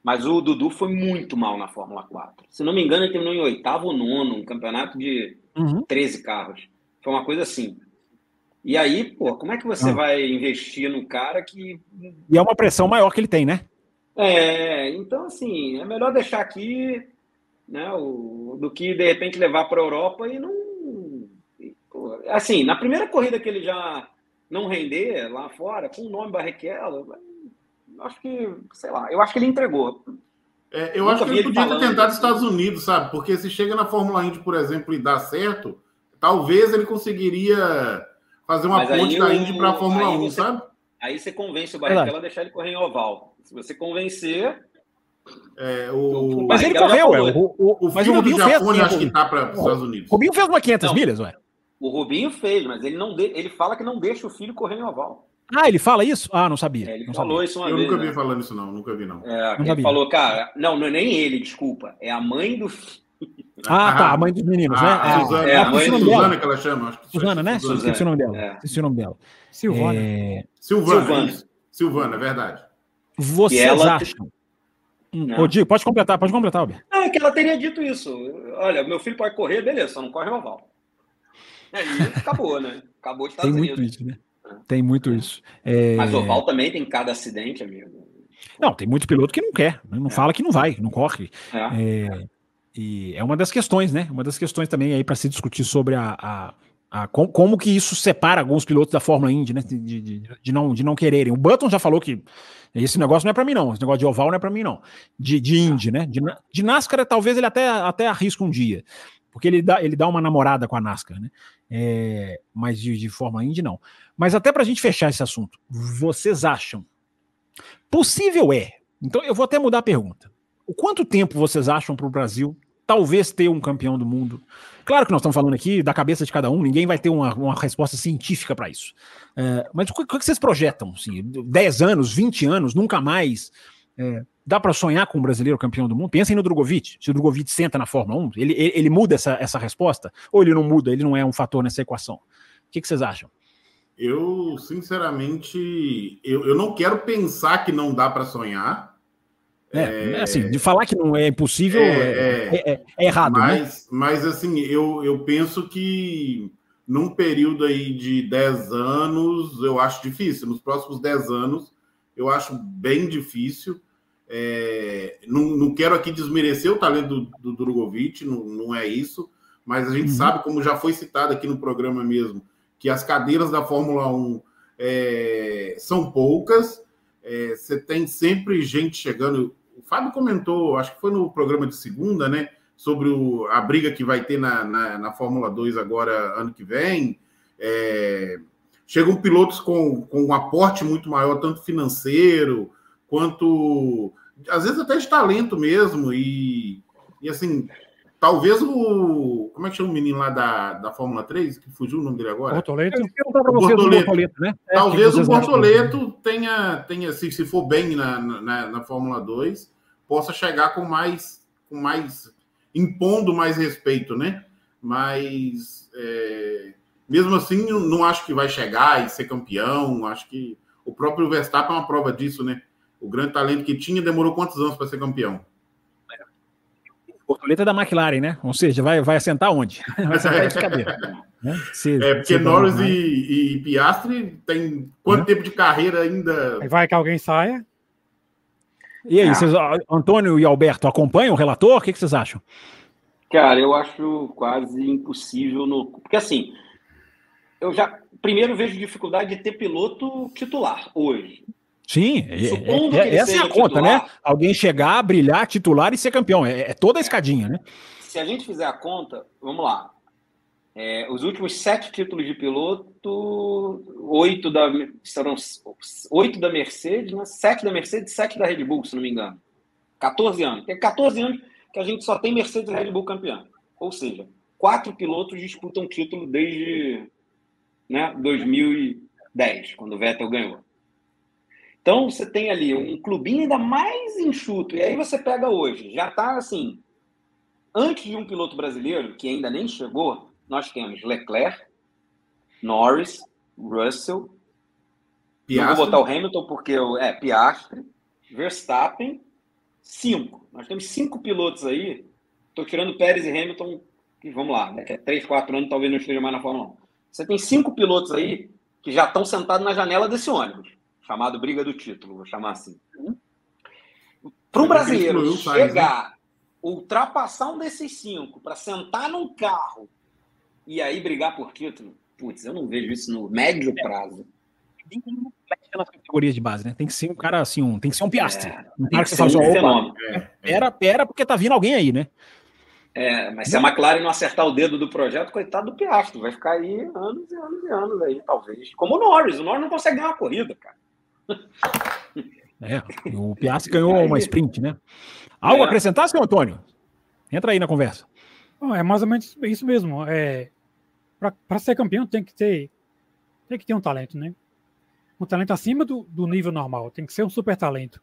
Mas o Dudu foi muito mal na Fórmula 4. Se não me engano, ele terminou em oitavo ou nono, um campeonato de uhum. 13 carros. Foi uma coisa assim. E aí, pô, como é que você ah. vai investir no cara que. E é uma pressão maior que ele tem, né? É, então, assim, é melhor deixar aqui, né, o, do que de repente levar para a Europa e não. Pô, assim, na primeira corrida que ele já não render lá fora, com o nome Barrichello, acho que, sei lá, eu acho que ele entregou. É, eu Nunca acho que ele podia ter tentado os Estados Unidos, sabe? Porque se chega na Fórmula Indy, por exemplo, e dá certo, talvez ele conseguiria fazer uma Mas ponte da Indy para a Fórmula 1, você, sabe? Aí você convence o Barrichello a deixar ele correr em oval. Se você convencer. É, o... o mas ele correu, é. O, o, o mas o Rubinho fez. Japone, acho que tá para os Estados Unidos. O Rubinho fez uma 500 não, milhas, ué. O Rubinho fez, mas ele não de... ele fala que não deixa o filho correr em oval. Ah, ele fala isso? Ah, não sabia. É, ele não falou sabia. isso uma Eu vez, nunca vi né? falando isso, não. Nunca vi, não. É, não ele falou, cara, não, não é nem ele, desculpa. É a mãe do ah, ah, tá, a mãe dos meninos, né? ah, né? Suzana, é, a mãe Suzana que ela chama. Acho que Suzana, né? Suzana. Esqueci o nome dela. É. Esqueci o nome dela. Silvana. É... Silvana. Silvana. Silvana, é verdade. Vocês ela... acham? Hum, Ô, Diego, pode completar, pode completar, Albert. Não, é que ela teria dito isso. Olha, meu filho pode correr, beleza, só não corre oval. Aí acabou, né? Acabou de estar Tem muito isso, né? Tem muito isso. É... Mas oval também tem cada acidente, amigo. Não, tem muito piloto que não quer, né? não é. fala que não vai, não corre. É. é. E é uma das questões, né? Uma das questões também aí para se discutir sobre a, a, a como, como, que isso separa alguns pilotos da Fórmula Indy, né? De, de, de, não, de não quererem. O Button já falou que esse negócio não é para mim, não. Esse negócio de oval não é para mim, não. De, de Indy, né? De, de NASCAR, talvez ele até, até arrisca um dia. Porque ele dá, ele dá uma namorada com a NASCAR, né? É, mas de, de Fórmula Indy, não. Mas até para a gente fechar esse assunto, vocês acham possível é? Então eu vou até mudar a pergunta. O quanto tempo vocês acham para o Brasil talvez ter um campeão do mundo. Claro que nós estamos falando aqui da cabeça de cada um, ninguém vai ter uma, uma resposta científica para isso. É, mas o que, o que, vocês projetam? Assim, 10 anos, 20 anos, nunca mais? É, dá para sonhar com um brasileiro campeão do mundo? Pensem no Drogovic. Se o Drogovic senta na Fórmula 1, ele, ele, ele, muda essa, essa resposta? Ou ele não muda, ele não é um fator nessa equação? O que, que vocês acham? Eu, sinceramente, eu, eu não quero pensar que não dá para sonhar, é, é, assim, de falar que não é impossível é, é, é, é, é errado, mas, né? Mas, assim, eu, eu penso que num período aí de 10 anos, eu acho difícil. Nos próximos 10 anos, eu acho bem difícil. É, não, não quero aqui desmerecer o talento do, do Drogovic, não, não é isso, mas a gente uhum. sabe, como já foi citado aqui no programa mesmo, que as cadeiras da Fórmula 1 é, são poucas, é, você tem sempre gente chegando o Fábio comentou, acho que foi no programa de segunda, né? Sobre o, a briga que vai ter na, na, na Fórmula 2 agora, ano que vem. É, chegam pilotos com, com um aporte muito maior, tanto financeiro quanto às vezes até de talento mesmo. E, e assim, talvez o. Como é que chama o menino lá da, da Fórmula 3? Que fugiu o nome dele agora? Bortoleto. O Bortoleto. Bortoleto né? É, talvez o Bortoleto tenha, tenha se, se for bem na, na, na Fórmula 2, possa chegar com mais, com mais impondo mais respeito, né? Mas é, mesmo assim, não acho que vai chegar e ser campeão. Acho que o próprio Verstappen é uma prova disso, né? O grande talento que tinha demorou quantos anos para ser campeão? Bortoleta é da McLaren, né? Ou seja, vai, vai assentar onde? Vai sentar de cadeira. Né? Se, é, porque Norris e, e, Piastri tem quanto é. tempo de carreira ainda? Vai que alguém saia. E aí, ah. vocês, Antônio e Alberto, acompanham o relator? O que, que vocês acham? Cara, eu acho quase impossível no. Porque assim, eu já primeiro vejo dificuldade de ter piloto titular hoje. Sim, é, é, é essa é a conta, né? titular, né? Alguém chegar, brilhar, titular e ser campeão. É, é toda a escadinha, né? Se a gente fizer a conta, vamos lá. É, os últimos sete títulos de piloto, oito da, serão oito da Mercedes, né? sete da Mercedes sete da Red Bull, se não me engano. 14 anos. Tem 14 anos que a gente só tem Mercedes e Red Bull campeão. Ou seja, quatro pilotos disputam título desde né, 2010, quando o Vettel ganhou. Então você tem ali um clubinho ainda mais enxuto. E aí você pega hoje, já está assim, antes de um piloto brasileiro, que ainda nem chegou, nós temos Leclerc, Norris, Russell. Piastri. Não vou botar o Hamilton porque é Piastri, Verstappen, cinco. Nós temos cinco pilotos aí. Estou tirando Pérez e Hamilton, e vamos lá, daqui a três, quatro anos talvez não esteja mais na Fórmula 1. Você tem cinco pilotos aí que já estão sentados na janela desse ônibus, chamado Briga do Título, vou chamar assim. Para um brasileiro chegar, né? ultrapassar um desses cinco, para sentar num carro e aí brigar por título, Putz, eu não vejo isso no médio é. prazo. Tem como pelas categorias de base, né? Tem que ser um cara assim, um, tem que ser um piastre. É, um cara que você fala um fenômeno. É, pera, pera, porque tá vindo alguém aí, né? É, mas se a McLaren não acertar o dedo do projeto, coitado do Piastri, vai ficar aí anos e anos e anos aí, talvez. Como o Norris, o Norris não consegue ganhar uma corrida, cara. É, o Piastri ganhou uma sprint, né? Algo é. a acrescentar, senhor Antônio? Entra aí na conversa. é mais ou menos isso mesmo. É, para ser campeão tem que ter tem que ter um talento, né? Um talento acima do, do nível normal, tem que ser um super talento.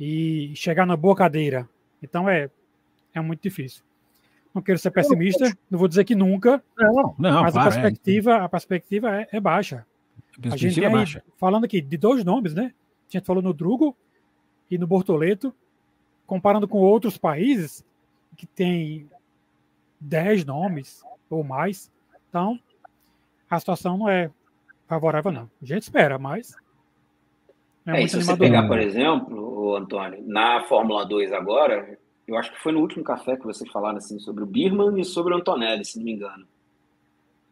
E chegar na boa cadeira. Então é, é muito difícil. Não quero ser pessimista, não vou dizer que nunca. Não, não, mas a perspectiva, é. a perspectiva é, é baixa. A, a gente é baixa. falando aqui de dois nomes, né? A gente falou no Drugo e no Bortoleto, comparando com outros países que tem dez nomes ou mais, então, a situação não é favorável, não. A gente espera, mas. É, é se você pegar, por exemplo, Antônio, na Fórmula 2 agora, eu acho que foi no último café que vocês falaram assim, sobre o Birman e sobre o Antonelli, se não me engano.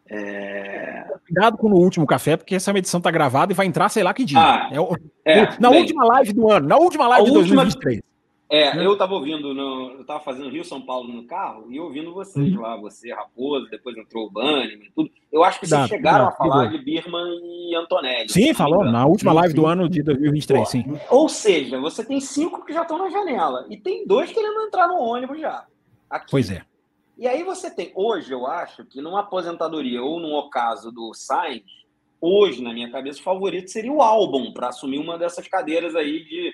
É... Cuidado com o último café, porque essa medição está gravada e vai entrar, sei lá que dia. Ah, é, é, na bem, última live do ano, na última live de última, 2023. É, né? eu estava ouvindo, no, eu estava fazendo Rio São Paulo no carro e ouvindo vocês uhum. lá, você, Raposo, depois entrou o Bunny, tudo. Eu acho que vocês chegaram a falar de Birman e Antonelli. Sim, falou, na última live do ano de 2023, sim. Ou seja, você tem cinco que já estão na janela e tem dois querendo entrar no ônibus já. Aqui. Pois é. E aí você tem, hoje eu acho que numa aposentadoria ou num ocaso do Sainz, hoje, na minha cabeça, o favorito seria o álbum para assumir uma dessas cadeiras aí de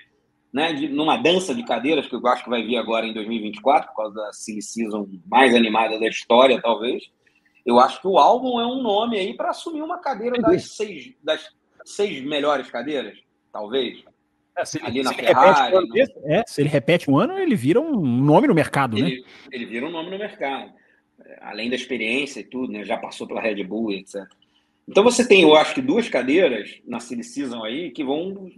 né, de, numa dança de cadeiras, que eu acho que vai vir agora em 2024, por causa da Silly Season mais animada da história, talvez. Eu acho que o álbum é um nome aí para assumir uma cadeira das seis, das seis melhores cadeiras, talvez. É, se ele, ali na se Ferrari. Um né? é, se ele repete um ano, ele vira um nome no mercado, né? ele, né? Ele vira um nome no mercado. Além da experiência e tudo, né? Já passou pela Red Bull, etc. Então você tem, eu acho que duas cadeiras na Silly Season aí que vão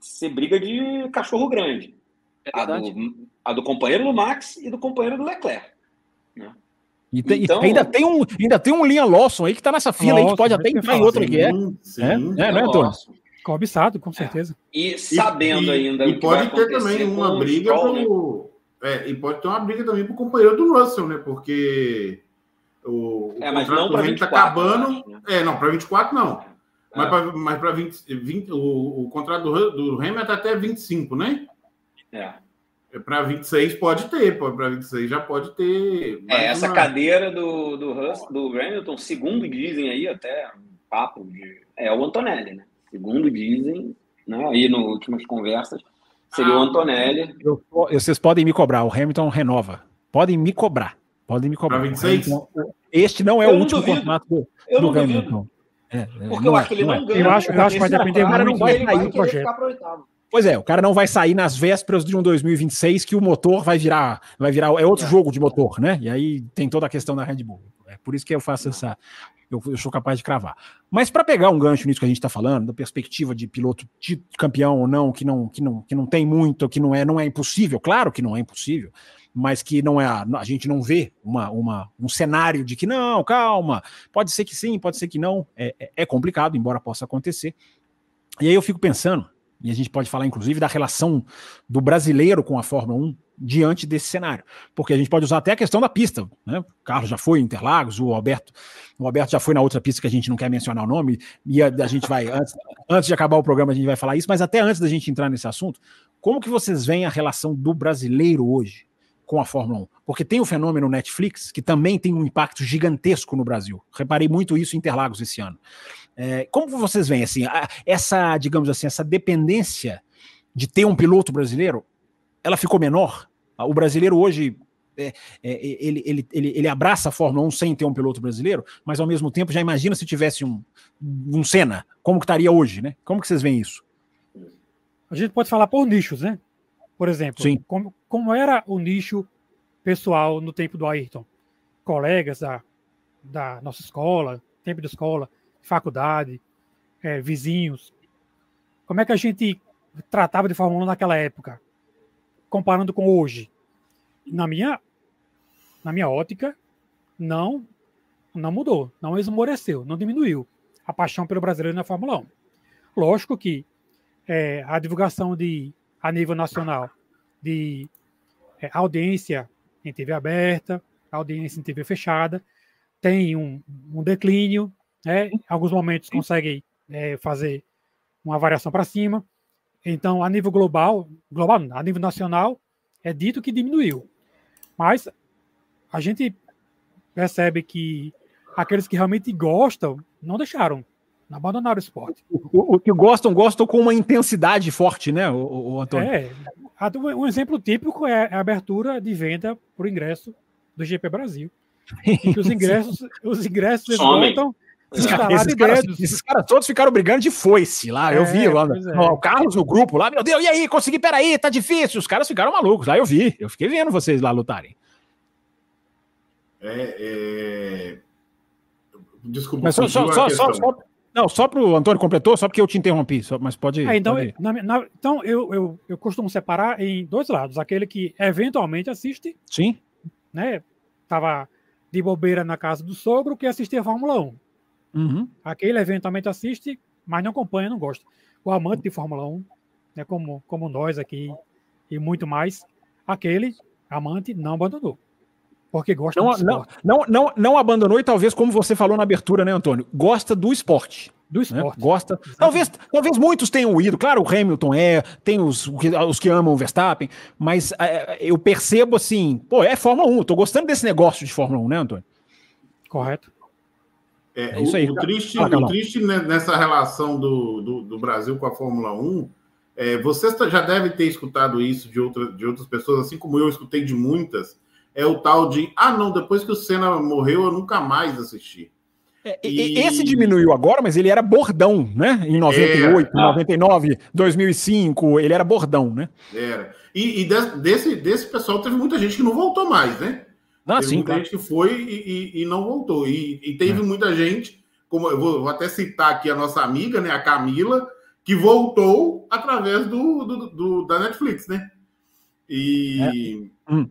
ser briga de cachorro grande. É a, do, a, do, companheiro do Max e do companheiro do Leclerc. Né? E tem, então, ainda, tem um, ainda tem um linha Lawson aí que está nessa fila Lawson, aí, que pode até entrar em outra que é. Sim, é, é, né, Antônio? Cobiçado, com certeza. É. E sabendo e, ainda. E pode ter também uma briga Stroll, pro, né? é, e pode ter uma briga também pro companheiro do Russell, né? Porque o, o é, mas não para tá acabando. Acho, né? É, não, para 24 não. Mas para 20, 20 o, o contrato do, do Hamilton é até 25, né? É. é para 26 pode ter, para 26 já pode ter. É, essa uma... cadeira do, do, Hus, do Hamilton, segundo dizem aí, até papo de. É o Antonelli, né? Segundo dizem, né? Aí nas últimas conversas, seria ah, o Antonelli. Eu, vocês podem me cobrar, o Hamilton renova. Podem me cobrar. Podem me cobrar. Para 26? este não é eu o último duvido. contrato do, do Hamilton. Duvido. É, é, Porque eu acho que ele não é. ganha. Eu acho, eu acho que vai depender muito não vai sair do projeto. Pois é, o cara não vai sair nas vésperas de um 2026 que o motor vai virar, vai virar é outro é. jogo de motor, né? E aí tem toda a questão da Red Bull. É por isso que eu faço essa, eu, eu sou capaz de cravar. Mas para pegar um gancho nisso que a gente está falando, da perspectiva de piloto de campeão ou não, que não, que não, que não tem muito, que não é, não é impossível. Claro que não é impossível mas que não é a, a gente não vê uma, uma, um cenário de que não, calma, pode ser que sim, pode ser que não, é, é, é complicado, embora possa acontecer. E aí eu fico pensando, e a gente pode falar inclusive da relação do brasileiro com a Fórmula 1 diante desse cenário. Porque a gente pode usar até a questão da pista. Né? O Carlos já foi em Interlagos, o Alberto, o Alberto já foi na outra pista que a gente não quer mencionar o nome, e a, a gente vai, antes, antes de acabar o programa, a gente vai falar isso, mas até antes da gente entrar nesse assunto, como que vocês veem a relação do brasileiro hoje com a Fórmula 1? Porque tem o fenômeno Netflix, que também tem um impacto gigantesco no Brasil. Reparei muito isso em Interlagos esse ano. É, como vocês veem assim, essa, digamos assim, essa dependência de ter um piloto brasileiro, ela ficou menor? O brasileiro hoje é, é, ele, ele, ele, ele, abraça a Fórmula 1 sem ter um piloto brasileiro, mas ao mesmo tempo já imagina se tivesse um, um Senna, como que estaria hoje, né? Como que vocês veem isso? A gente pode falar por nichos, né? Por exemplo, Sim. Como, como era o nicho pessoal no tempo do Ayrton? Colegas da, da nossa escola, tempo de escola, faculdade, é, vizinhos. Como é que a gente tratava de Fórmula 1 naquela época? comparando com hoje. Na minha, na minha ótica, não, não mudou, não esmoreceu, não diminuiu a paixão pelo brasileiro na Fórmula 1. Lógico que é, a divulgação de, a nível nacional de é, audiência em TV aberta, audiência em TV fechada, tem um, um declínio, né? em alguns momentos consegue é, fazer uma variação para cima, então, a nível global, global, a nível nacional, é dito que diminuiu. Mas a gente percebe que aqueles que realmente gostam não deixaram, abandonaram o esporte. O, o que gostam, gostam com uma intensidade forte, né, o, o Antônio? É. Um exemplo típico é a abertura de venda por ingresso do GP Brasil. Em que os ingressos, os ingressos esgotam esses, esses, caras, esses, caras, todos ficaram brigando de foice lá. É, eu vi lá. É. O Carlos no grupo lá, meu Deus, e aí, consegui, peraí, tá difícil. Os caras ficaram malucos. Lá eu vi. Eu fiquei vendo vocês lá lutarem. É. é... Desculpa, mas só, só, só, só, só, Não, só para o Antônio completou, só porque eu te interrompi, só, mas pode. É, então, pode na, na, então eu, eu, eu costumo separar em dois lados: aquele que eventualmente assiste. Sim. Né? Tava de bobeira na casa do sogro que assistia a Fórmula 1. Uhum. Aquele eventualmente assiste, mas não acompanha, não gosta. O amante de Fórmula 1, né, como, como nós aqui e muito mais, aquele amante não abandonou. Porque gosta não, do esporte. Não, não, não, não abandonou e talvez, como você falou na abertura, né, Antônio? Gosta do esporte. Do né? esporte. Né? Gosta. Talvez, talvez muitos tenham ido. Claro, o Hamilton é, tem os, os que amam o Verstappen, mas é, eu percebo assim, pô, é Fórmula 1. Eu tô gostando desse negócio de Fórmula 1, né, Antônio? Correto. É, é isso aí. O, o triste, ah, o triste nessa relação do, do, do, Brasil com a Fórmula 1, é, vocês já devem ter escutado isso de, outra, de outras pessoas, assim como eu escutei de muitas, é o tal de, ah, não, depois que o Senna morreu, eu nunca mais assisti. É, e... Esse diminuiu agora, mas ele era bordão, né? Em 98, é, 99, 2005, ele era bordão, né? Era. E, e desse, desse pessoal teve muita gente que não voltou mais, né? Ah, teve sim, muita claro. gente que foi e, e, e não voltou. E, teve é. muita gente, como eu vou, vou, até citar aqui a nossa amiga, né, a Camila, que voltou através do, do, do da Netflix, né? E, é. hum,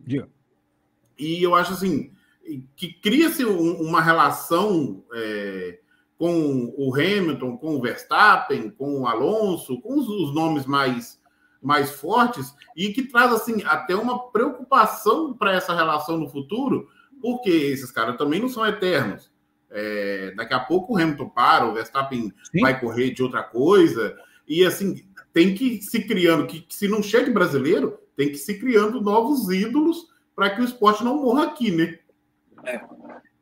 e eu acho assim que cria-se um, uma relação é, com o Hamilton, com o Verstappen, com o Alonso, com os, os nomes mais mais fortes e que traz assim até uma preocupação para essa relação no futuro, porque esses caras também não são eternos. É, daqui a pouco o Hamilton para, o Verstappen Sim. vai correr de outra coisa e assim tem que se criando que, que se não chega brasileiro tem que se criando novos ídolos para que o esporte não morra aqui, né? É.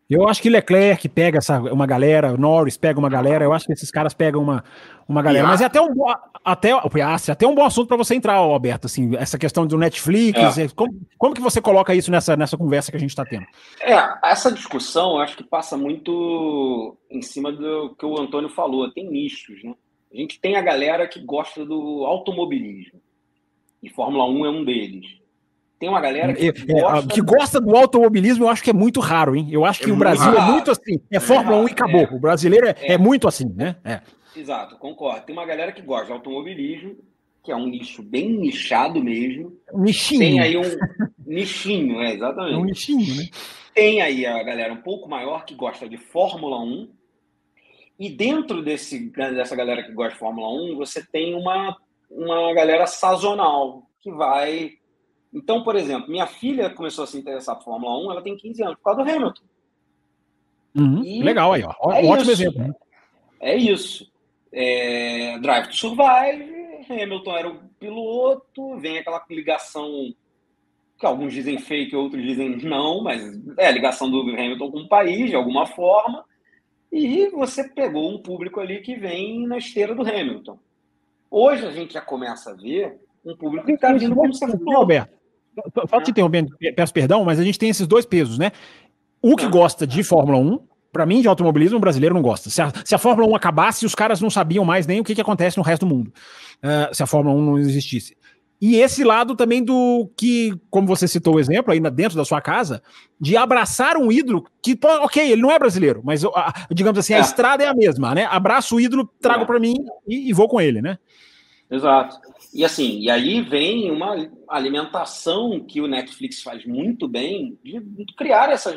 Eu acho que Leclerc pega essa, uma galera, Norris pega uma galera, eu acho que esses caras pegam uma, uma galera. Mas é até um, até, até um bom assunto para você entrar, Alberto, assim, essa questão do Netflix. É. Como, como que você coloca isso nessa, nessa conversa que a gente está tendo? É, essa discussão eu acho que passa muito em cima do que o Antônio falou, tem nichos, né? A gente tem a galera que gosta do automobilismo. E Fórmula 1 é um deles. Tem uma galera que, é, gosta... que gosta do automobilismo, eu acho que é muito raro, hein? Eu acho que é o Brasil raro. é muito assim. É Fórmula 1 e acabou. É. O brasileiro é, é, muito assim, né? É. Exato, concordo. Tem uma galera que gosta de automobilismo, que é um nicho bem nichado mesmo. Um nichinho. Tem aí um nichinho, é, exatamente. É um nichinho, né? Tem aí a galera um pouco maior que gosta de Fórmula 1. E dentro desse, dessa galera que gosta de Fórmula 1, você tem uma uma galera sazonal que vai. Então, por exemplo, minha filha começou a se interessar por Fórmula 1, ela tem 15 anos, por causa do Hamilton. Uhum, legal aí, ó. É ótimo isso. exemplo. Né? É isso. É, Drive to Survive, Hamilton era o piloto, vem aquela ligação que alguns dizem fake, outros dizem não, mas é a ligação do Hamilton com o país, de alguma forma, e você pegou um público ali que vem na esteira do Hamilton. Hoje a gente já começa a ver um público que está vindo com certo Roberto, só te interrompendo, peço perdão, mas a gente tem esses dois pesos, né? O que ah. gosta de Fórmula 1, para mim, de automobilismo, o brasileiro não gosta. Se a, se a, Fórmula 1 acabasse, os caras não sabiam mais nem o que, que acontece no resto do mundo, uh, se a Fórmula 1 não existisse. E esse lado também do que, como você citou o exemplo aí dentro da sua casa, de abraçar um ídolo que, ok, ele não é brasileiro, mas digamos assim, é. a estrada é a mesma, né? Abraço o ídolo, trago é. para mim e, e, vou com ele, né? Exato. E assim, e aí vem uma alimentação que o Netflix faz muito bem de criar essas.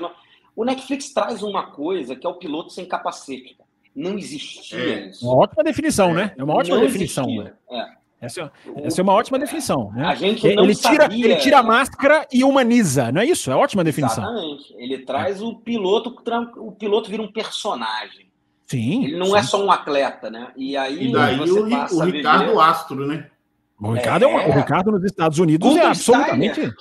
O Netflix traz uma coisa que é o piloto sem capacete. Não existia é. isso. Uma ótima definição, né? É uma ótima não definição. Né? É. Essa, é, essa é uma ótima definição. Né? A gente não ele, tira, sabia... ele tira a máscara e humaniza, não é isso? É ótima definição. Exatamente. Ele traz é. o piloto, o piloto vira um personagem. Sim. Ele não sim. é só um atleta, né? E aí e daí o, o Ricardo viver... Astro, né? O Ricardo, é. é o Ricardo nos Estados Unidos é absolutamente. Steiner.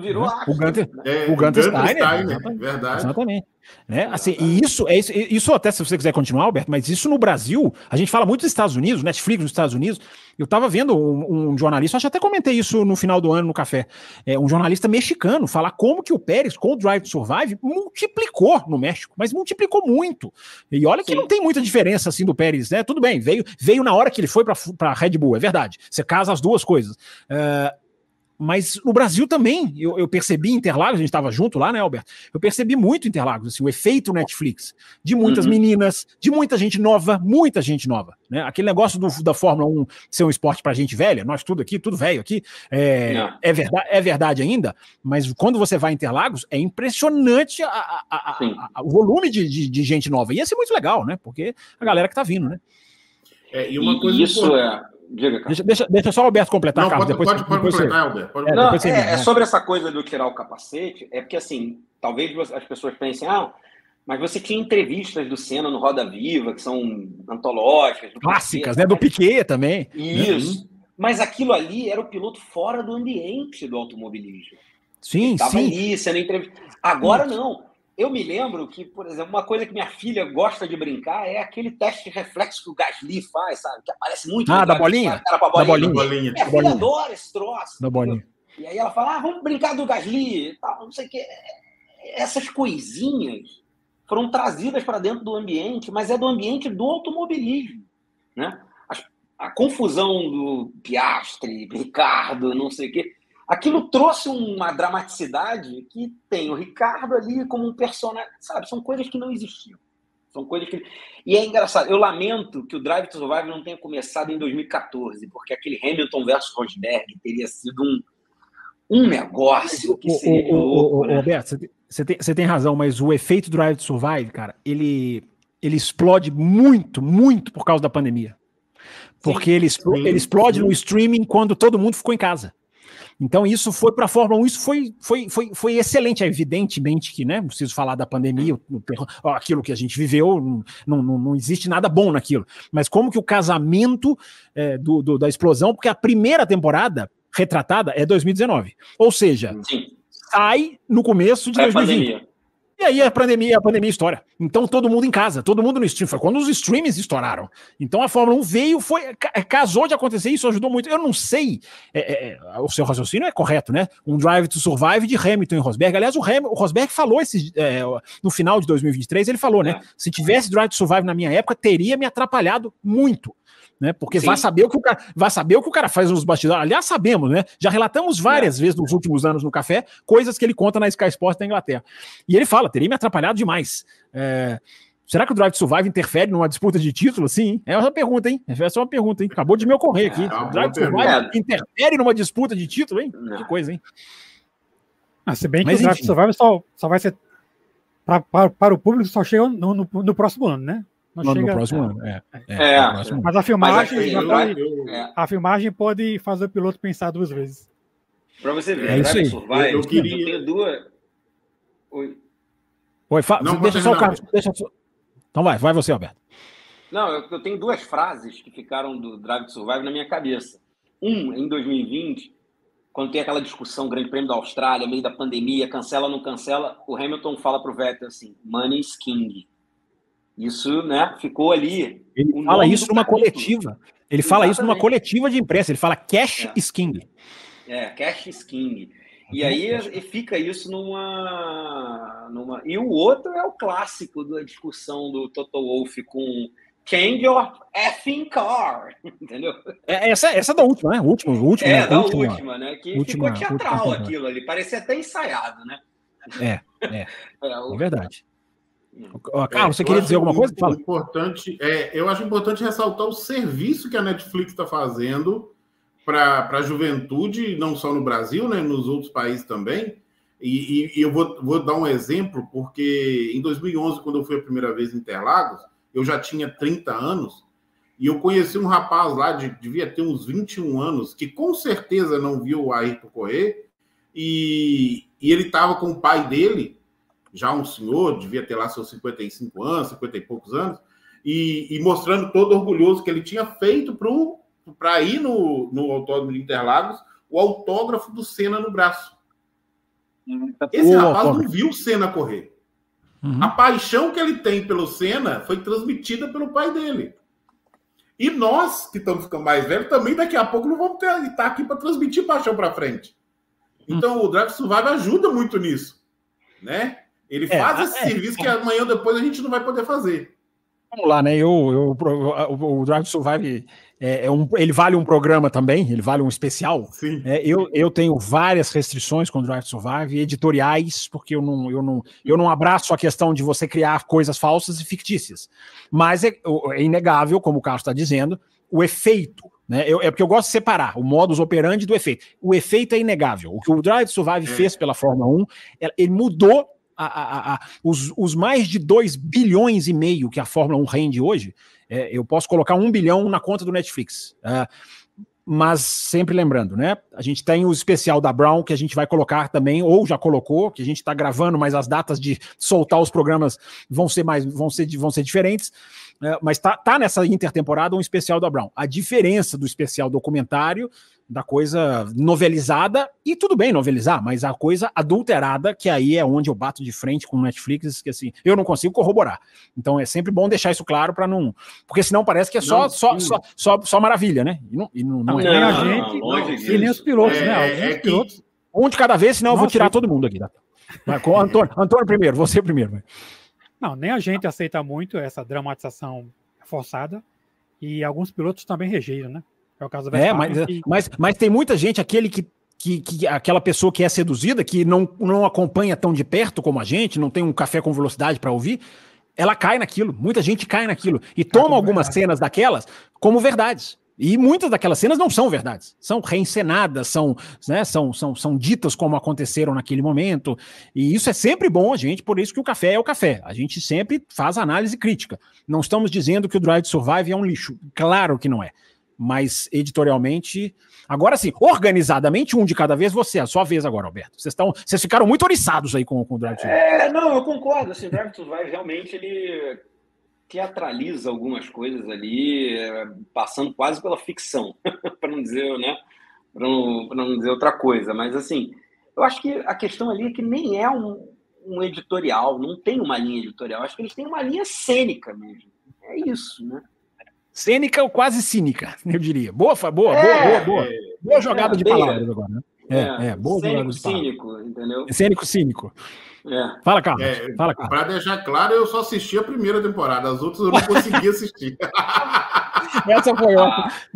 Virou né? O Gunter, é, o Gunter Steiner. Steiner exatamente. Verdade. Exatamente. Né? Assim, e isso, é isso, isso até se você quiser continuar, Alberto, mas isso no Brasil, a gente fala muito dos Estados Unidos, Netflix nos Estados Unidos. Eu estava vendo um, um, jornalista, acho que até comentei isso no final do ano no café, é, um jornalista mexicano falar como que o Pérez, com o Drive to Survive, multiplicou no México, mas multiplicou muito. E olha que Sim. não tem muita diferença assim do Pérez, né? Tudo bem, veio, veio na hora que ele foi para Red Bull, é verdade. Você casa as duas coisas. Uh, mas no Brasil também, eu, eu percebi Interlagos, a gente estava junto lá, né, Alberto? Eu percebi muito Interlagos, assim, o efeito Netflix, de muitas uhum. meninas, de muita gente nova, muita gente nova, né? Aquele negócio do, da Fórmula 1 ser um esporte para gente velha, nós tudo aqui, tudo velho aqui, é, é, verdade, é verdade ainda, mas quando você vai a Interlagos, é impressionante a, a, a, o volume de, de, de, gente nova. E ia ser muito legal, né? Porque a galera que tá vindo, né? É, e uma coisa isso é Diga, Deixa, deixa, deixa, só o Alberto completar, não, Carlos. Pode, depois, pode, pode completar, Alberto. Pode... É, não, é, é, sobre essa coisa do tirar o capacete, é porque assim, talvez as pessoas pensem, ah, mas você tinha entrevistas do Senna no Roda Viva, que são antológicas. Clássicas, Piquet, né? Do Piquet também. Isso. Né? Mas aquilo ali era o piloto fora do ambiente do automobilismo. Sim, Ele sim. ali sendo entrevistado. Agora não. Eu me lembro que, por exemplo, uma coisa que minha filha gosta de brincar é aquele teste de reflexo que o Gasly faz, sabe? Que aparece muito. Ah, da bolinha? Cara, bolinha. Da bolinha. bolinha. Minha filha adora esse troço. Da bolinha. E aí ela fala, ah, vamos brincar do Gasly e tal, não sei o quê. Essas coisinhas foram trazidas para dentro do ambiente, mas é do ambiente do automobilismo, né? A, a confusão do Piastre, Ricardo, não sei o quê aquilo trouxe uma dramaticidade que tem o Ricardo ali como um personagem, sabe? São coisas que não existiam. São coisas que. E é engraçado, eu lamento que o Drive to Survive não tenha começado em 2014, porque aquele Hamilton versus Rosberg teria sido um, um negócio que seria. O, louco, né? Roberto, você tem, você tem razão, mas o efeito Drive to Survive, cara, ele, ele explode muito, muito por causa da pandemia. Porque sim, ele, sim, ele explode sim. no streaming quando todo mundo ficou em casa. Então, isso foi para a Fórmula 1, isso foi, foi, foi, foi excelente. Evidentemente que, né? Não preciso falar da pandemia, aquilo que a gente viveu, não, não, não existe nada bom naquilo. Mas como que o casamento é, do, do, da explosão, porque a primeira temporada retratada é 2019. Ou seja, Sim. sai no começo de é 2020. Pandemia. E aí a pandemia, a pandemia estoura. Então todo mundo em casa, todo mundo no stream. Foi quando os streams estouraram. Então a Fórmula 1 veio, foi, casou de acontecer, isso ajudou muito. Eu não sei, é, é, é, o seu raciocínio é correto, né? Um Drive to Survive de Hamilton e Rosberg. Aliás, o, Ham, o Rosberg falou esse, é, no final de 2023, ele falou, né? É. Se tivesse Drive to Survive na minha época, teria me atrapalhado muito né? Porque vai saber o que o cara vai saber o que o cara faz nos bastidores. Aliás, sabemos, né? Já relatamos várias é. vezes nos últimos anos no café coisas que ele conta na Sky Sports da Inglaterra. E ele fala, teria me atrapalhado demais. É... Será que o Drive to Survive interfere numa disputa de título? Sim, é uma pergunta, hein? Essa é uma pergunta, hein? Acabou de me ocorrer aqui. É, o Drive to Survive interfere numa disputa de título, hein? Não. Que coisa, hein? Ah, se bem que Mas, o Drive to Survive só, só vai ser para, para, para o público só chega no, no, no próximo ano, né? Não No, no chega- próximo ano. É, é, É. no próximo. Mas a filmagem, já eu- pode, eu- É, a filmagem pode fazer o piloto pensar duas vezes. pra você ver, É isso aí. Survive, Eu- eu queria- eu tenho duas. Oi. Oi, fa- Não, deixa só o Carlos. Deixa só... Então vai, vai você, Alberto. Não, eu, eu tenho duas frases que ficaram do Drive to Survive na minha cabeça. Um, em 2020, quando tem aquela discussão Grande Prêmio da Austrália, meio da pandemia, cancela ou não cancela, o Hamilton fala pro Vettel assim, money is king. Isso, né, ficou ali. Ele fala isso numa capítulo. coletiva. Ele fala isso numa Exatamente. coletiva de imprensa. Ele fala cash É. is king. É, cash is king. E aí e fica isso numa, numa. E o outro é o clássico da discussão do Toto Wolff com Change your effing car. Entendeu? É, essa, essa é da última, né? O último, É, né? da última. última, né? Que última- ficou teatral última- aquilo ali, parecia até ensaiado, né? É, é. É, o- É verdade. Ó, Carlos, você É, eu queria dizer alguma coisa? Fala. Importante, é, eu acho importante ressaltar o serviço que a Netflix está fazendo para a juventude, não só no Brasil, né, nos outros países também. E, e- e eu vou, vou dar um exemplo, porque em 2011, quando eu fui a primeira vez em Interlagos, eu já tinha 30 anos, e eu conheci um rapaz lá, de, devia ter uns 21 anos, que com certeza não viu o Ayrton correr, e, e ele estava com o pai dele, já um senhor, devia ter lá seus 55 anos, 50 e poucos anos, e, e mostrando todo orgulhoso que ele tinha feito para ir no, no Autódromo de Interlagos o autógrafo do Senna no braço. Esse rapaz não viu o Senna correr. Uhum. A paixão que ele tem pelo Senna foi transmitida pelo pai dele. E nós, que estamos ficando mais velhos, também daqui a pouco não vamos ter, estar aqui para transmitir paixão para frente. Então o Drive Survive ajuda muito nisso. Né? Ele É, faz esse é. serviço que amanhã ou depois a gente não vai poder fazer. Vamos lá, né? Eu, eu, o, o Drive to Survive é, é um, ele vale um programa também, ele vale um especial. Sim. É, eu, eu tenho várias restrições com o Drive to Survive, editoriais, porque eu não, eu, não, eu não abraço a questão de você criar coisas falsas e fictícias. Mas é, é inegável, como o Carlos está dizendo, o efeito. Né? Eu, é porque eu gosto de separar o modus operandi do efeito. O efeito é inegável. O que o Drive to Survive É. fez pela Fórmula 1, ele- ele mudou a- a- a- os, os mais de 2 bilhões e meio que a Fórmula 1 rende hoje, é, eu posso colocar um bilhão na conta do Netflix. Ah, mas sempre lembrando, né? A gente tem o especial da Brown que a gente vai colocar também, ou já colocou, que a gente está gravando, mas as datas de soltar os programas vão ser mais, vão ser, vão ser diferentes. É, mas tá, tá nessa intertemporada um especial da Brown. A diferença do especial documentário, da coisa novelizada, e tudo bem novelizar, mas a coisa adulterada, que aí é onde eu bato de frente com o Netflix, que assim, eu não consigo corroborar. Então é sempre bom deixar isso claro para não. Porque senão parece que é só, Não, só, só, só, só maravilha, né? E não, e não, não Não, é. nem a gente, e nem os pilotos, É, né? é que- pilotos. Um de cada vez, senão eu vou Nossa, tirar todo mundo aqui. Tá? Vai, com o Antônio, Antônio primeiro, você primeiro. vai. Não, nem a gente aceita muito essa dramatização forçada. E alguns pilotos também rejeitam, né? É o caso do É, mas, que- mas, mas tem muita gente, aquele que, que, que- aquela pessoa que é seduzida, que não, não acompanha tão de perto como a gente, não tem um café com velocidade para ouvir, ela cai naquilo. Muita gente cai naquilo e toma como algumas verdade. cenas daquelas como verdades. E muitas daquelas cenas não são verdades, são reencenadas, são, né, são, são, são ditas como aconteceram naquele momento. E isso é sempre bom a gente, por isso que o café é o café. A gente sempre faz análise crítica. Não estamos dizendo que o Drive to Survive é um lixo. Claro que não é. Mas editorialmente. Agora sim, organizadamente, um de cada vez, você, a sua vez agora, Alberto. Vocês, estão, vocês ficaram muito oriçados aí com, com o Drive. É, não, eu concordo. Assim, Drive to Survive realmente ele teatraliza algumas coisas ali, é, passando quase pela ficção, para não dizer, né? Para não, não dizer outra coisa. Mas assim, eu acho que a questão ali é que nem é um, um editorial, não tem uma linha editorial. Acho que eles têm uma linha cênica mesmo. É isso, né? Cênica ou quase cínica, eu diria. Boa, boa, É, boa, boa, boa. Boa jogada é, de beira. palavras agora, né? É, é, boa jogada cênico, de palavras. cínico, entendeu? Cênico, cínico. É. Fala, Carlos. É, Fala, Carlos. Para deixar claro, eu só assisti a primeira temporada, as outras eu não consegui assistir. Essa foi.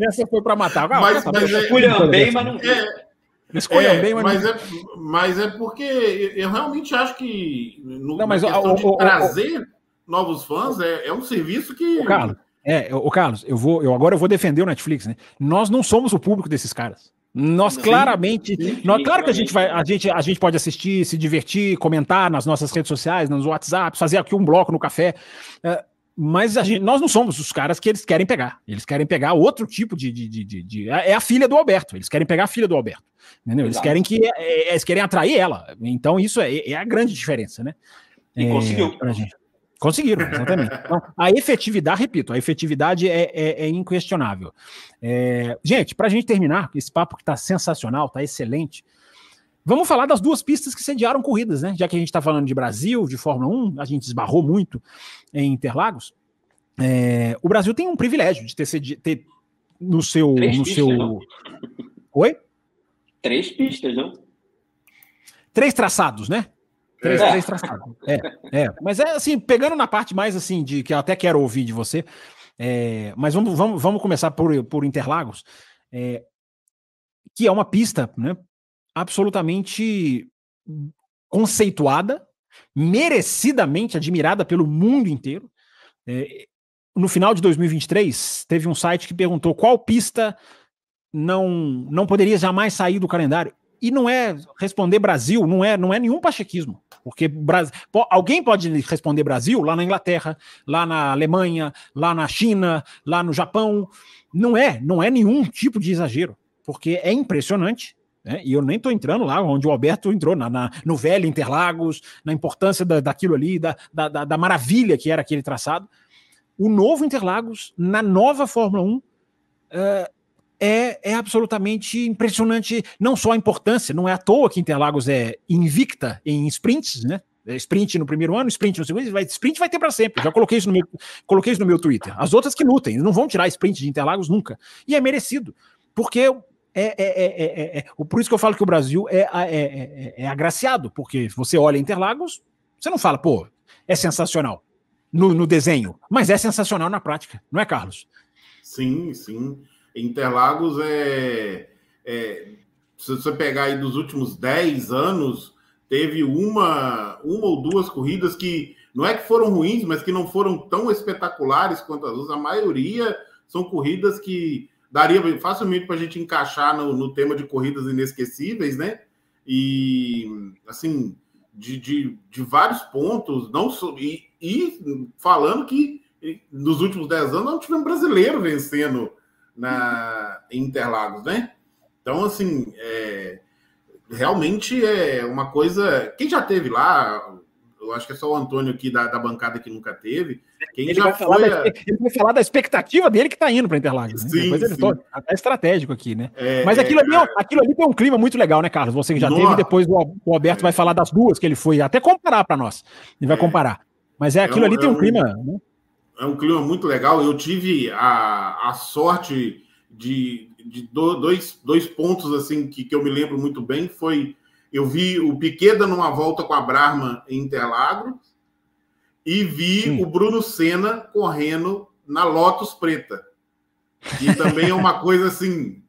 Essa foi pra matar. Ah, Mas- mas é- Esculham bem, mas não É, Escolham é, bem, mas, mas, não... é, mas é porque eu realmente acho que no, Não, mas na o- questão o- de o- o- trazer novos fãs é, é um serviço que. Carlos, é, o Carlos, eu vou, eu agora eu vou defender o Netflix, né? Nós não somos o público desses caras. Nós Sim, claramente, sim, nós, claro que a gente vai, a gente, a gente pode assistir, se divertir, comentar nas nossas redes sociais, nos WhatsApp, fazer aqui um bloco no café. É, mas gente, nós não somos os caras que eles querem pegar. Eles querem pegar outro tipo de, de, de, de, É a filha do Alberto. Eles querem pegar a filha do Alberto. Entendeu? Eles querem que. É, é, eles querem atrair ela. Então, isso é, é a grande diferença, né? E é, conseguiu. Conseguiram, exatamente. Então, a efetividade, repito, a efetividade é, é, é inquestionável. É, gente, para a gente terminar, esse papo que está sensacional, está excelente. Vamos falar das duas pistas que sediaram corridas, né? Já que a gente está falando de Brasil, de Fórmula 1, a gente esbarrou muito em Interlagos. É, o Brasil tem um privilégio de ter, sedi ter no seu. Três no pistas, seu... Não. Oi? Três pistas, não? Três traçados, né? Três, é. três traçados. É, é. Mas é assim, pegando na parte mais assim, de que eu até quero ouvir de você. É, mas vamos, vamos, vamos começar por, por Interlagos, é, que é uma pista, né? absolutamente conceituada, merecidamente admirada pelo mundo inteiro. É, no final de 2023, teve um site que perguntou qual pista não, não poderia jamais sair do calendário. E não é responder Brasil, não é, não é nenhum pachequismo. Porque Brasil, alguém pode responder Brasil lá na Inglaterra, lá na Alemanha, lá na China, lá no Japão. Não é, não é nenhum tipo de exagero. Porque é impressionante né? E eu nem estou entrando lá onde o Alberto entrou, na, na, no velho Interlagos, na importância da, daquilo ali, da, da, da, maravilha que era aquele traçado. O novo Interlagos, na nova Fórmula 1, é, é, é, absolutamente impressionante, não só a importância, não é à toa que Interlagos é invicta em sprints, né? É sprint no primeiro ano, sprint no segundo, vai, sprint vai ter para sempre. Já coloquei isso, no meu, coloquei isso no meu Twitter. As outras que lutem, não vão tirar sprint de Interlagos nunca. E é merecido, porque é, é, é, é, por isso que eu falo que o Brasil é, é, agraciado, porque você olha Interlagos, você não fala, pô, é sensacional no, no, desenho, mas é sensacional na prática, não é, Carlos? Sim, sim. Interlagos é. se você pegar aí dos últimos 10 anos, teve uma, uma ou duas corridas que não é que foram ruins, mas que não foram tão espetaculares quanto as outras. A maioria são corridas que daria facilmente para a gente encaixar no, no, tema de corridas inesquecíveis, né? E assim, de, de, de vários pontos, não e, e, falando que nos últimos 10 anos não tivemos brasileiro vencendo na em Interlagos, né? Então, assim, é, realmente é uma coisa. Quem já teve lá, eu acho que é só o Antônio aqui da, da bancada que nunca teve. Quem ele, já vai foi da, ele vai falar da expectativa dele que está indo para Interlagos. Né? Sim, Depois ele sim. Tá estratégico aqui, né? É, Mas aquilo, é, ali, é, aquilo ali tem um clima muito legal, né, Carlos? Você que já teve, depois o, o Alberto vai falar das duas que ele foi, até comparar para nós. Ele vai é. comparar. Mas é, é aquilo ali tem um, um clima. Né? É um clima muito legal. Eu tive a, a sorte de, de dois, dois pontos assim que, que eu me lembro muito bem. Foi eu vi o Piquet dando uma volta com a Brahma em Interlagos e vi Sim. o Bruno Senna correndo na Lotus Preta. E também é uma coisa assim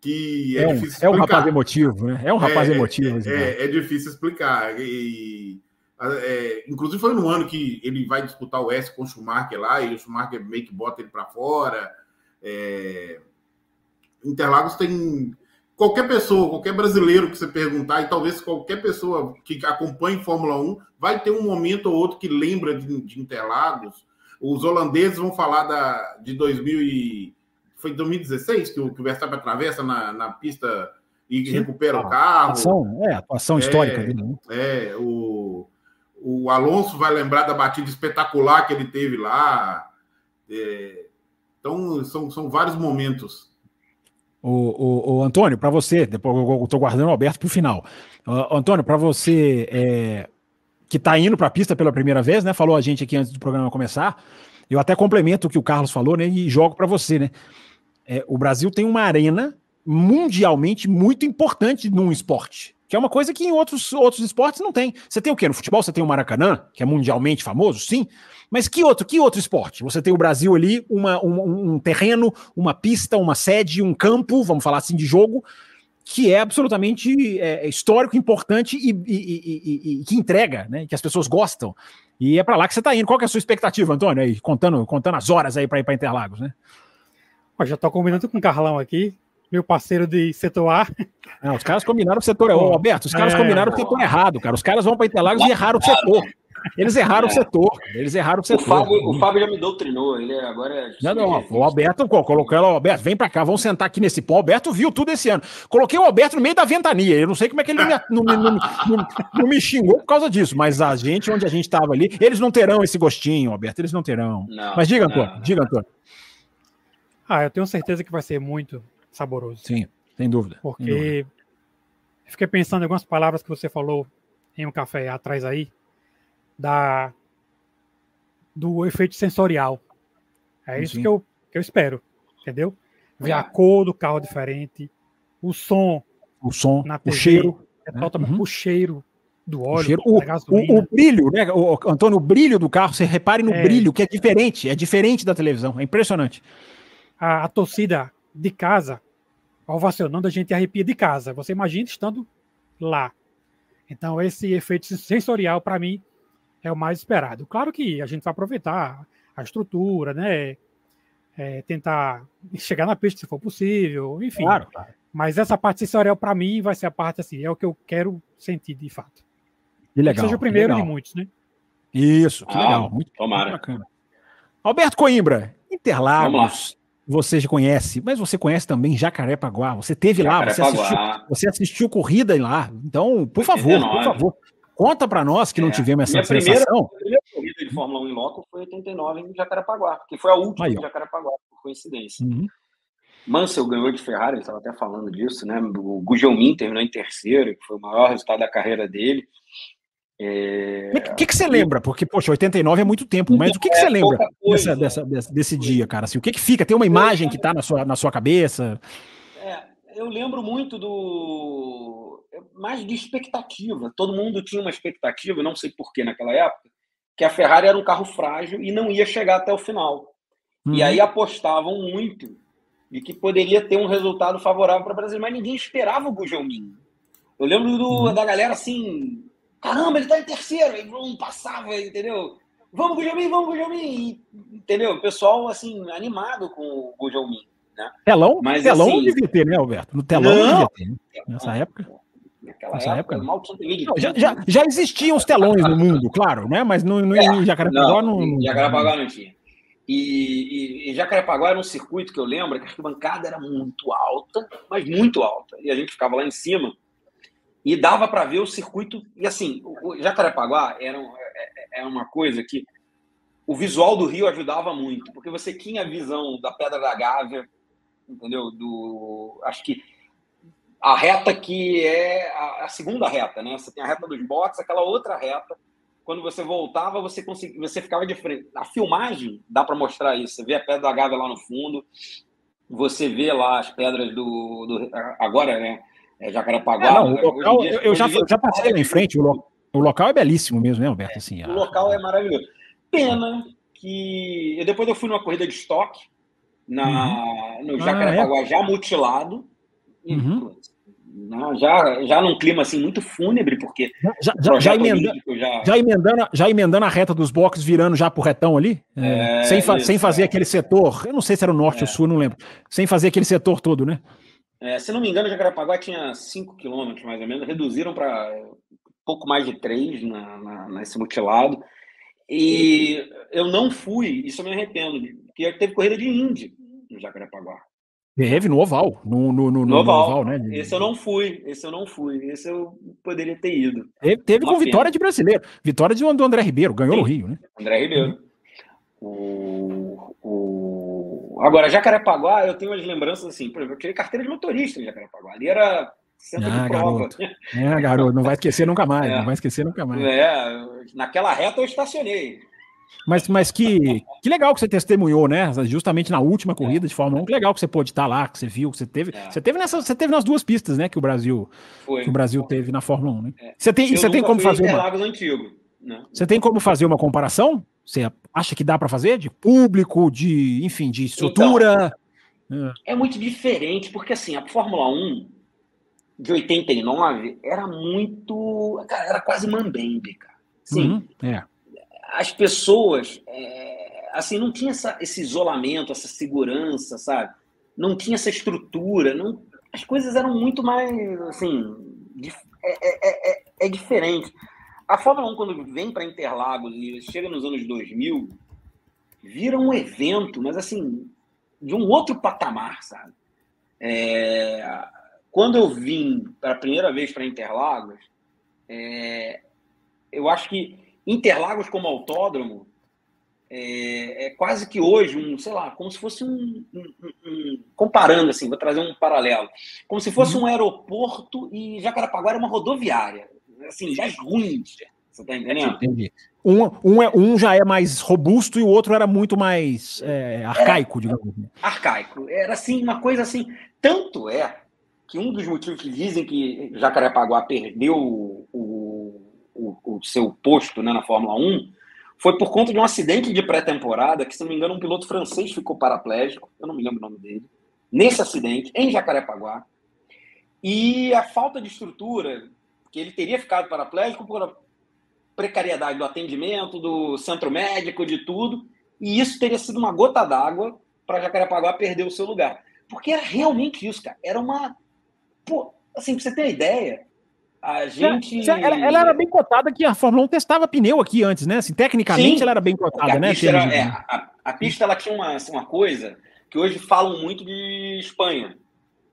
que é, é difícil explicar. É um rapaz emotivo, né? É um rapaz é, emotivo. É, é, é, difícil explicar. E, é, inclusive foi no ano que ele vai disputar o S com o Schumacher lá e o Schumacher meio que bota ele para fora. É, Interlagos tem qualquer pessoa, qualquer brasileiro que você perguntar, e talvez qualquer pessoa que acompanhe Fórmula 1, vai ter um momento ou outro que lembra de, de Interlagos. Os holandeses vão falar da, de 2000 e, foi 2016 que o, que o Verstappen atravessa na, na pista e Sim. recupera o carro. Atuação, é, atuação histórica é, dele. Né? É, o, o Alonso vai lembrar da batida espetacular que ele teve lá. É, então, são, são vários momentos o, o, o Antônio, para você, depois eu estou guardando o Alberto para o final. Uh, Antônio, para você é, que está indo para a pista pela primeira vez, né? Falou a gente aqui antes do programa começar. Eu até complemento o que o Carlos falou, né? E jogo para você, né? É, o Brasil tem uma arena mundialmente muito importante num esporte, que é uma coisa que em outros, outros esportes não tem. Você tem o quê? No futebol você tem o Maracanã, que é mundialmente famoso, sim, mas que outro, que outro esporte? Você tem o Brasil ali, uma, um, um terreno, uma pista, uma sede, um campo, vamos falar assim, de jogo, que é absolutamente é, histórico, importante e, e, e, e, que entrega, né? Que as pessoas gostam. E é para lá que você está indo. Qual é a sua expectativa, Antônio? Aí, contando, contando as horas aí para ir para Interlagos, né? Eu já estou combinando com o Carlão aqui, meu parceiro de setor A. Não, os caras combinaram o setor. Ô, Alberto, os caras é... combinaram o setor errado, cara. Os caras vão para Interlagos e erraram o setor. Eles erraram é. o setor. Eles erraram o setor. O Fábio, o Fábio já me doutrinou. Ele agora é. Não, não, o Alberto, coloquei o Alberto, vem pra cá, vamos sentar aqui nesse pão. O Alberto viu tudo esse ano. Coloquei o Alberto no meio da ventania. Eu não sei como é que ele não me, não, não, não, não me xingou por causa disso, mas a gente, onde a gente tava ali, eles não terão esse gostinho, Alberto. Eles não terão. mas diga, Antônio, diga, Antônio. Ah, eu tenho certeza que vai ser muito saboroso. Sim, sem dúvida. Porque sem dúvida. fiquei pensando em algumas palavras que você falou em um café atrás aí, da do efeito sensorial. É isso que eu, que eu espero, entendeu? Ver a cor do carro diferente, o som, o som, na TV, o cheiro, é né? uhum. o cheiro do óleo, o, cheiro, o, o, o, brilho, né, o, Antônio, o brilho do carro, você repare no é, brilho, que é diferente, é diferente da televisão, é impressionante. A, a torcida de casa, ovacionando, a gente arrepia de casa. Você imagina estando lá. Então, esse efeito sensorial, para mim, é o mais esperado. Claro que a gente vai aproveitar a estrutura, né? É, tentar chegar na pista se for possível, enfim. Claro, claro. Mas essa parte sensorial, para mim, vai ser a parte assim, é o que eu quero sentir de fato. Que legal. Que seja o primeiro de muitos, né? Isso, que ah, legal. Muito, tomara. Muito bacana. Alberto Coimbra, Interlagos, você já conhece, mas você conhece também Jacarepaguá. Você teve lá, você assistiu, você assistiu corrida lá. Então, por favor, por favor, conta para nós que não é. tivemos essa Minha sensação. Primeira, a primeira corrida de Fórmula 1 em loco foi 89 em Jacarepaguá, que foi a última Aí, em Jacarepaguá, por coincidência. Uhum. Mansell ganhou de Ferrari, ele estava até falando disso, né? O Gugelmin terminou em terceiro, que foi o maior resultado da carreira dele. O é... que, que, você lembra? Porque, poxa, 89 é muito tempo, mas o que, que você é lembra dessa, dessa, desse, dia, cara? Assim, o que, que fica? Tem uma imagem que está na sua, na sua cabeça? É, eu lembro muito do. mais de expectativa. Todo mundo tinha uma expectativa, não sei porquê naquela época, que a Ferrari era um carro frágil e não ia chegar até o final. Uhum. E aí apostavam muito de que poderia ter um resultado favorável para o Brasil, mas ninguém esperava o Gugelmin. Eu lembro do, uhum. da galera assim Caramba, ele tá em terceiro. Aí não passava, entendeu? Vamos, Guilherme, vamos, Guilherme. Entendeu? O pessoal, assim, animado com o Guilherme. Né? Telão? Mas, telão assim, devia ter, né, Alberto? No telão não, devia ter, né? Nessa época. Naquela Nessa época, época não, já, já, já, existiam os telões no mundo, claro, né? Mas no, no, é, em Jacarepaguá não. Em Jacarepaguá não tinha. E, e, e Jacarepaguá era um circuito que eu lembro que a arquibancada era muito alta, mas muito alta. E a gente ficava lá em cima e dava para ver o circuito. E assim, o Jacarepaguá era, um, é, é, é uma coisa que o visual do Rio ajudava muito, porque você tinha a visão da Pedra da Gávea, entendeu? Do, acho que a reta que é a, a, segunda reta, né? Você tem a reta dos boxes, aquela outra reta. Quando você voltava, você conseguia, você ficava de frente. A filmagem dá para mostrar isso. Você vê a Pedra da Gávea lá no fundo, você vê lá as pedras do, do agora, né? É, Jacarepaguá. É, não, o local, eu, eu já, já passei lá em frente, o, lo, o local é belíssimo mesmo, né, Alberto? Assim, o a... local é maravilhoso. Pena que eu, depois eu fui numa corrida de estoque na, uhum. no Jacarepaguá ah, é? já mutilado. Uhum. Né, já, já num clima assim muito fúnebre, porque já, já, já, emendando, já... já, emendando, já emendando a reta dos boxes, virando já pro retão ali, é, sem, fa isso, sem fazer é. aquele setor. Eu não sei se era o norte ou é. sul, não lembro. Sem fazer aquele setor todo, né? É, se não me engano, Jacarepaguá tinha 5 quilômetros, mais ou menos. Reduziram para pouco mais de 3 na, na, nesse mutilado. E eu não fui, isso eu me arrependo, porque teve corrida de Indy no Jacarepaguá. Teve no oval, no, no, no, no oval. oval. né? Esse eu não fui, esse eu não fui, esse eu poderia ter ido. Teve, teve com pena. vitória de brasileiro, vitória de, do André Ribeiro, ganhou Sim. no Rio, né? André Ribeiro. O, o Agora, Jacarepaguá, eu tenho umas lembranças assim, por exemplo, eu tirei carteira de motorista em Jacarepaguá. Ali era centro ah, de prova. Garoto. É, garoto, não vai esquecer nunca mais, é. não vai esquecer nunca mais. É, naquela reta eu estacionei. Mas, mas que, que legal que você testemunhou, né? Justamente na última corrida é. de Fórmula 1, que legal que você pôde estar lá, que você viu, que você teve. É. Você teve nessa, você teve nas duas pistas, né? Que o Brasil, que o Brasil teve na Fórmula 1, né? É. Você tem, você tem como fazer uma. Antigo, né? Você tem como fazer uma comparação? Você acha que dá para fazer? De público, de, enfim, de estrutura? Então, é. é muito diferente, porque assim, a Fórmula 1 de 89 era muito. Cara, era quase mambembe, cara. Sim. Uhum, é. As pessoas, é, assim, não tinha essa, esse isolamento, essa segurança, sabe? Não tinha essa estrutura. Não, as coisas eram muito mais, assim, é, é, é, é diferente. A Fórmula 1, quando vem para Interlagos e chega nos anos 2000, vira um evento, mas assim, de um outro patamar, sabe? É, quando eu vim pela primeira vez para Interlagos, é, eu acho que Interlagos como autódromo é, é, quase que hoje um, sei lá, como se fosse um, um, um, comparando assim, vou trazer um paralelo, como se fosse uhum. um aeroporto e Jacarepaguá era uma rodoviária, assim, já é ruim, você tá entendendo? Entendi. Um, um, é, um já é mais robusto e o outro era muito mais é, arcaico, era, digamos. Assim. Arcaico, era assim, uma coisa assim, tanto é que um dos motivos que dizem que Jacarepaguá perdeu o, o, o, o seu posto né, na Fórmula 1 foi por conta de um acidente de pré-temporada, que, se não me engano, um piloto francês ficou paraplégico, eu não me lembro o nome dele, nesse acidente, em Jacarepaguá. E a falta de estrutura, que ele teria ficado paraplégico por precariedade do atendimento, do centro médico, de tudo, e isso teria sido uma gota d'água para Jacarepaguá perder o seu lugar. Porque era realmente isso, cara. Era uma. Pô, assim, pra você ter uma ideia, a gente. Ela, ela, era bem cotada que a Fórmula 1 testava pneu aqui antes, né? Assim, tecnicamente Sim, ela era bem cotada, né? Era, é, a, a, pista ela tinha uma, uma coisa que hoje falam muito de Espanha,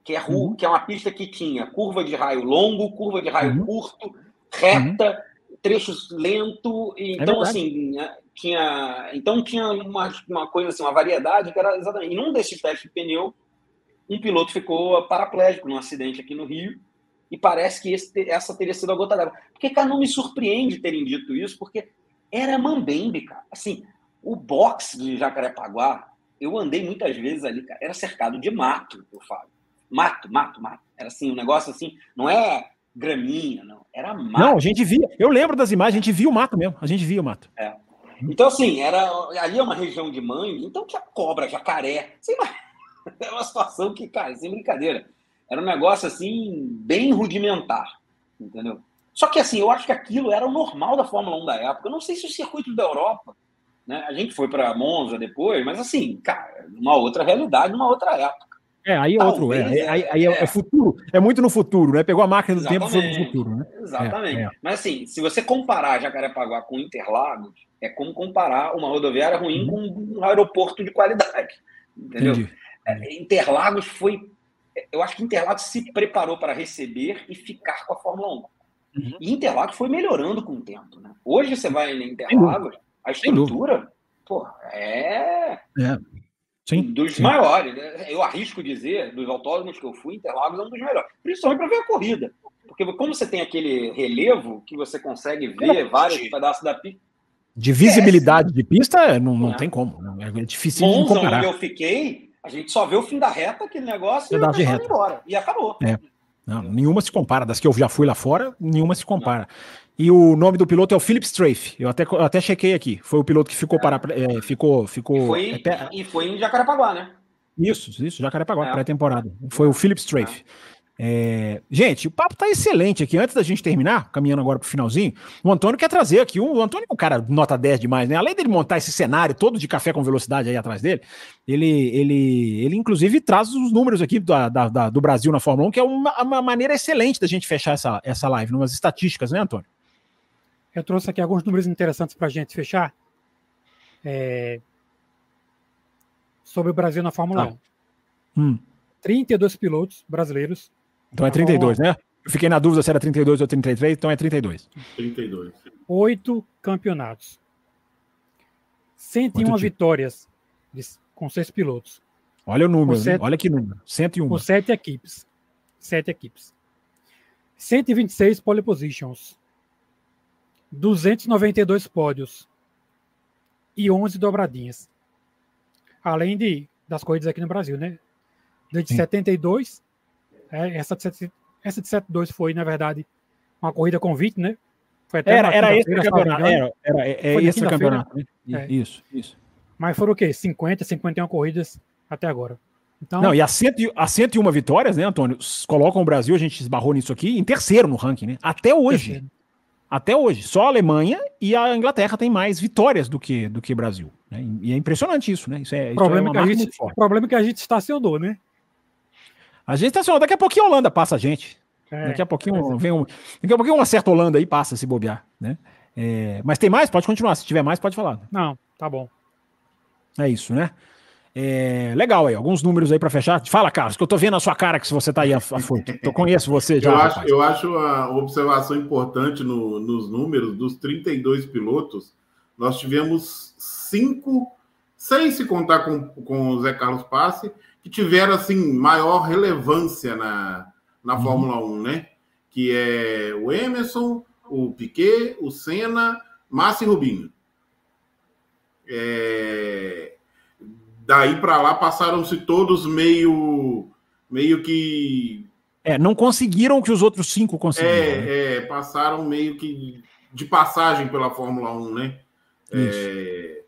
que é, uhum. que é uma pista que tinha curva de raio longo, curva de raio uhum. curto, reta, uhum. trechos lento. É então, é assim, né, tinha. Então tinha uma, uma coisa assim, uma variedade que era exatamente. Em um desses testes de pneu, um piloto ficou paraplégico num acidente aqui no Rio e parece que esse, essa teria sido a gota d'água. Porque, cara, não me surpreende terem dito isso, porque era Mambembe, cara. Assim, o box de Jacarepaguá, eu andei muitas vezes ali, cara, era cercado de mato, eu falo. Mato, mato, mato. Era assim, um negócio assim, não é graminha, não. Era mato. Não, a gente via. Eu lembro das imagens, a gente via o mato mesmo. A gente via o mato. É. Então, assim, era, ali é uma região de mangue, então tinha cobra, jacaré. Assim, é uma situação que, cara, sem brincadeira. Era um negócio assim, bem rudimentar, entendeu? Só que assim, eu acho que aquilo era o normal da Fórmula 1 da época. Eu não sei se o circuito da Europa, né? A gente foi para Monza depois, mas assim, cara, uma outra realidade, uma outra época. É, aí é outro, é, é, aí, aí é, é, futuro, é muito no futuro, né? Pegou a máquina do tempo e foi no futuro, né? Exatamente. É, é. Mas assim, se você comparar Jacarepaguá com Interlagos, é como comparar uma rodoviária ruim uhum. com um aeroporto de qualidade, entendeu? É, Interlagos foi eu acho que Interlagos se preparou para receber e ficar com a Fórmula 1. Uhum. E Interlagos foi melhorando com o tempo. Né? Hoje você vai em Interlagos, a estrutura, pô, é. é. Sim, dos sim. maiores. Né? Eu arrisco dizer, dos autódromos que eu fui, Interlagos é um dos melhores. Principalmente para ver a corrida. Porque como você tem aquele relevo que você consegue ver vários pedaços da pista. De visibilidade é, de pista, não, não é. tem como. É difícil Monza, de comparar. onde eu fiquei, a gente só vê o fim da reta, aquele negócio, e de reta. embora. E acabou. É. Não, nenhuma se compara. Das que eu já fui lá fora, nenhuma se compara. E o nome do piloto é o Philip Strafe. Eu até, eu até chequei aqui. Foi o piloto que ficou é. para. É, ficou, ficou. E foi, até... e foi em Jacarepaguá, né? Isso, isso, Jacarepaguá, é. pré-temporada. Foi o Philip Strafe. É. É, gente, o papo tá excelente aqui. Antes da gente terminar, caminhando agora pro finalzinho, o Antônio quer trazer aqui. O Antônio é um cara nota 10 demais, né? Além dele montar esse cenário todo de café com velocidade aí atrás dele, ele, ele, ele inclusive traz os números aqui da, da, da, do Brasil na Fórmula 1, que é uma, uma maneira excelente da gente fechar essa, essa live, umas estatísticas, né, Antônio? Eu trouxe aqui alguns números interessantes para a gente fechar. É... Sobre o Brasil na Fórmula ah. 1. Hum. 32 pilotos brasileiros então é 32, né? Eu fiquei na dúvida se era 32 ou 33, então é 32. 32. Oito campeonatos. 101 vitórias com seis pilotos. Olha o número, sete, olha que número. 101. Com sete equipes. Sete equipes. 126 pole positions. 292 pódios. E 11 dobradinhas. Além de, das corridas aqui no Brasil, né? Desde Sim. 72 é, essa, de, essa de 7-2 foi, na verdade, uma corrida convite, né? Foi até era era esse campeonato. Era, era, é, é esse campeonato. Né? É. Isso, isso. Mas foram o quê? 50, 51 corridas até agora. Então... Não, e a, cento, a 101 vitórias, né, Antônio? Colocam o Brasil, a gente esbarrou nisso aqui, em terceiro no ranking, né? Até hoje. Terceiro. Até hoje. Só a Alemanha e a Inglaterra têm mais vitórias do que do que Brasil. Né? E é impressionante isso, né? Isso é, o problema, isso é, é que a gente, o problema é que a gente estacionou, né? A gente estacionou. Daqui a pouquinho a Holanda passa a gente. É, daqui a pouquinho vem um. Daqui a pouquinho uma certa Holanda aí passa se bobear, né? É, mas tem mais? Pode continuar. Se tiver mais, pode falar. Não, tá bom. É isso, né? É, legal aí, alguns números aí para fechar. Fala, Carlos, que eu tô vendo a sua cara que se você tá aí afoito. Eu conheço você já. Eu acho, eu acho a observação importante no, nos números dos 32 pilotos. Nós tivemos cinco, sem se contar com, com o Zé Carlos Passe, que tiveram assim maior relevância na, na uhum. Fórmula 1, né? Que é o Emerson, o Piquet, o Senna, Massa e Rubinho. É... Daí para lá passaram-se todos meio, meio que. É, não conseguiram o que os outros cinco conseguiram. É, né? é, passaram meio que de passagem pela Fórmula 1, né? É,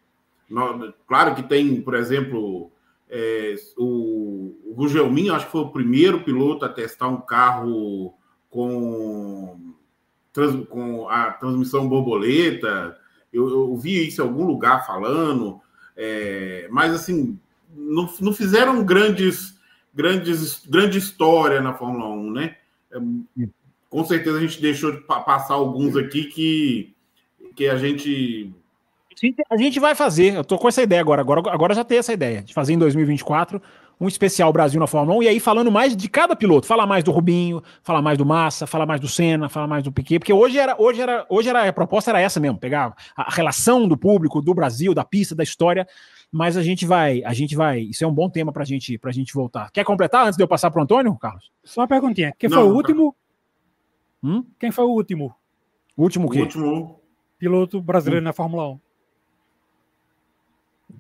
no, claro que tem, por exemplo, é, o, o Gugelmin, acho que foi o primeiro piloto a testar um carro com, trans, com a transmissão borboleta. Eu, eu vi isso em algum lugar falando, é, mas assim, não, não fizeram grandes, grandes, grande história na Fórmula 1, né? É, com certeza a gente deixou de passar alguns aqui que, que a gente a gente vai fazer, eu tô com essa ideia agora, agora, agora já tem essa ideia, de fazer em 2024 um especial Brasil na Fórmula 1, e aí falando mais de cada piloto, falar mais do Rubinho, falar mais do Massa, falar mais do Senna, falar mais do Piquet, porque hoje era, hoje era, hoje era, a proposta era essa mesmo, pegar a relação do público, do Brasil, da pista, da história, mas a gente vai, a gente vai, isso é um bom tema pra gente, pra gente voltar. Quer completar antes de eu passar pro Antônio, Carlos? Só uma perguntinha, quem Não, foi o último? Hum? Quem foi o último? O último o quê? O último piloto brasileiro hum. na Fórmula 1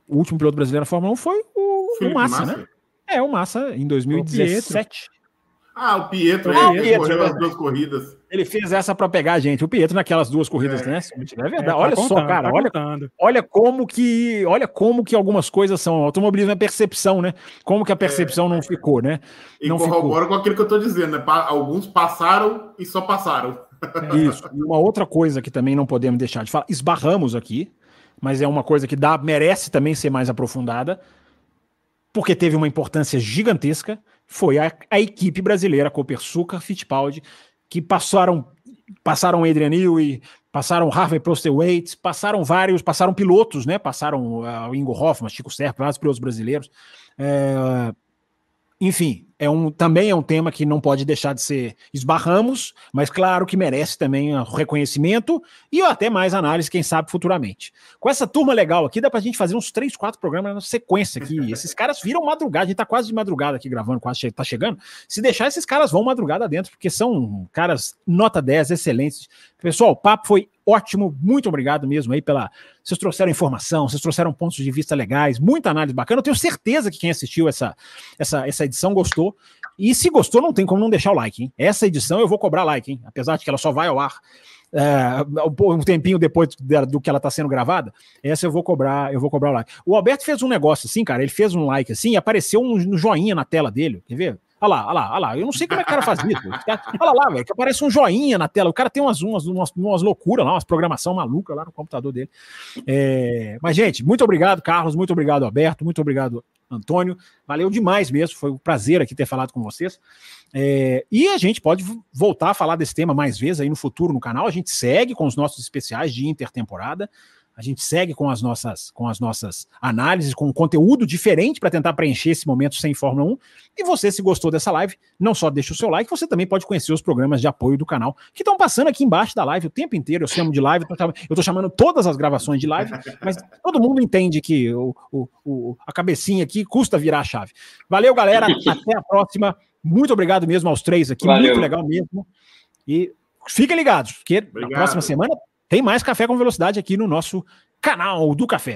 o último piloto brasileiro na Fórmula 1 foi o, o Massa, Massa, né? É, o Massa, em 2017. Ah, o Pietro, ah, o Pietro correu as duas corridas. Ele fez essa para pegar a gente. O Pietro naquelas duas corridas, é. né? É verdade. É, tá olha contando, só, cara. Tá olha, olha como que, olha como que algumas coisas são. O automobilismo é percepção, né? Como que a percepção é. não ficou, né? E não corrobora ficou. com aquilo que eu tô dizendo, né? Alguns passaram e só passaram. Isso. E uma outra coisa que também não podemos deixar de falar, esbarramos aqui, mas é uma coisa que dá, merece também ser mais aprofundada, porque teve uma importância gigantesca, foi a, a equipe brasileira, Copersucar, Fittipaldi, que passaram passaram Adrian Newey, passaram Harvey Prostewait, passaram vários, passaram pilotos, né? Passaram uh, Ingo Hoffman, Chico Serpa, vários pilotos brasileiros. É, enfim, é um, também é um tema que não pode deixar de ser esbarramos, mas claro que merece também o reconhecimento e até mais análise, quem sabe, futuramente. Com essa turma legal aqui, dá pra gente fazer uns três, quatro programas na sequência aqui. Esses caras viram madrugada, a gente tá quase de madrugada aqui gravando, quase tá chegando. Se deixar, esses caras vão madrugada dentro, porque são caras nota 10, excelentes. Pessoal, o papo foi ótimo, muito obrigado mesmo aí pela. Vocês trouxeram informação, vocês trouxeram pontos de vista legais, muita análise bacana. Eu tenho certeza que quem assistiu essa, essa, essa edição gostou. E se gostou, não tem como não deixar o like, hein? Essa edição eu vou cobrar like, hein? Apesar de que ela só vai ao ar é, um tempinho depois do que ela está sendo gravada, essa eu vou cobrar, eu vou cobrar o like. O Alberto fez um negócio assim, cara, ele fez um like assim e apareceu um joinha na tela dele, quer ver? Olha lá, olha lá, olha lá. Eu não sei como é que o cara faz isso. Olha lá, velho, que aparece um joinha na tela. O cara tem umas, umas, umas, loucuras lá, umas programação maluca lá no computador dele. É... Mas, gente, muito obrigado, Carlos. Muito obrigado, Alberto. Muito obrigado, Antônio. Valeu demais mesmo. Foi um prazer aqui ter falado com vocês. É... E a gente pode voltar a falar desse tema mais vezes aí no futuro no canal. A gente segue com os nossos especiais de intertemporada. A gente segue com as nossas, com as nossas análises, com conteúdo diferente para tentar preencher esse momento sem Fórmula 1. E você, se gostou dessa live, não só deixa o seu like, você também pode conhecer os programas de apoio do canal que estão passando aqui embaixo da live o tempo inteiro. Eu chamo de live, eu estou chamando todas as gravações de live, mas todo mundo entende que o, o, o, a cabecinha aqui custa virar a chave. Valeu, galera. Até a próxima. Muito obrigado mesmo aos três aqui. Valeu. Muito legal mesmo. E fiquem ligados, porque Obrigado. na próxima semana tem mais Café com Velocidade aqui no nosso canal do Café.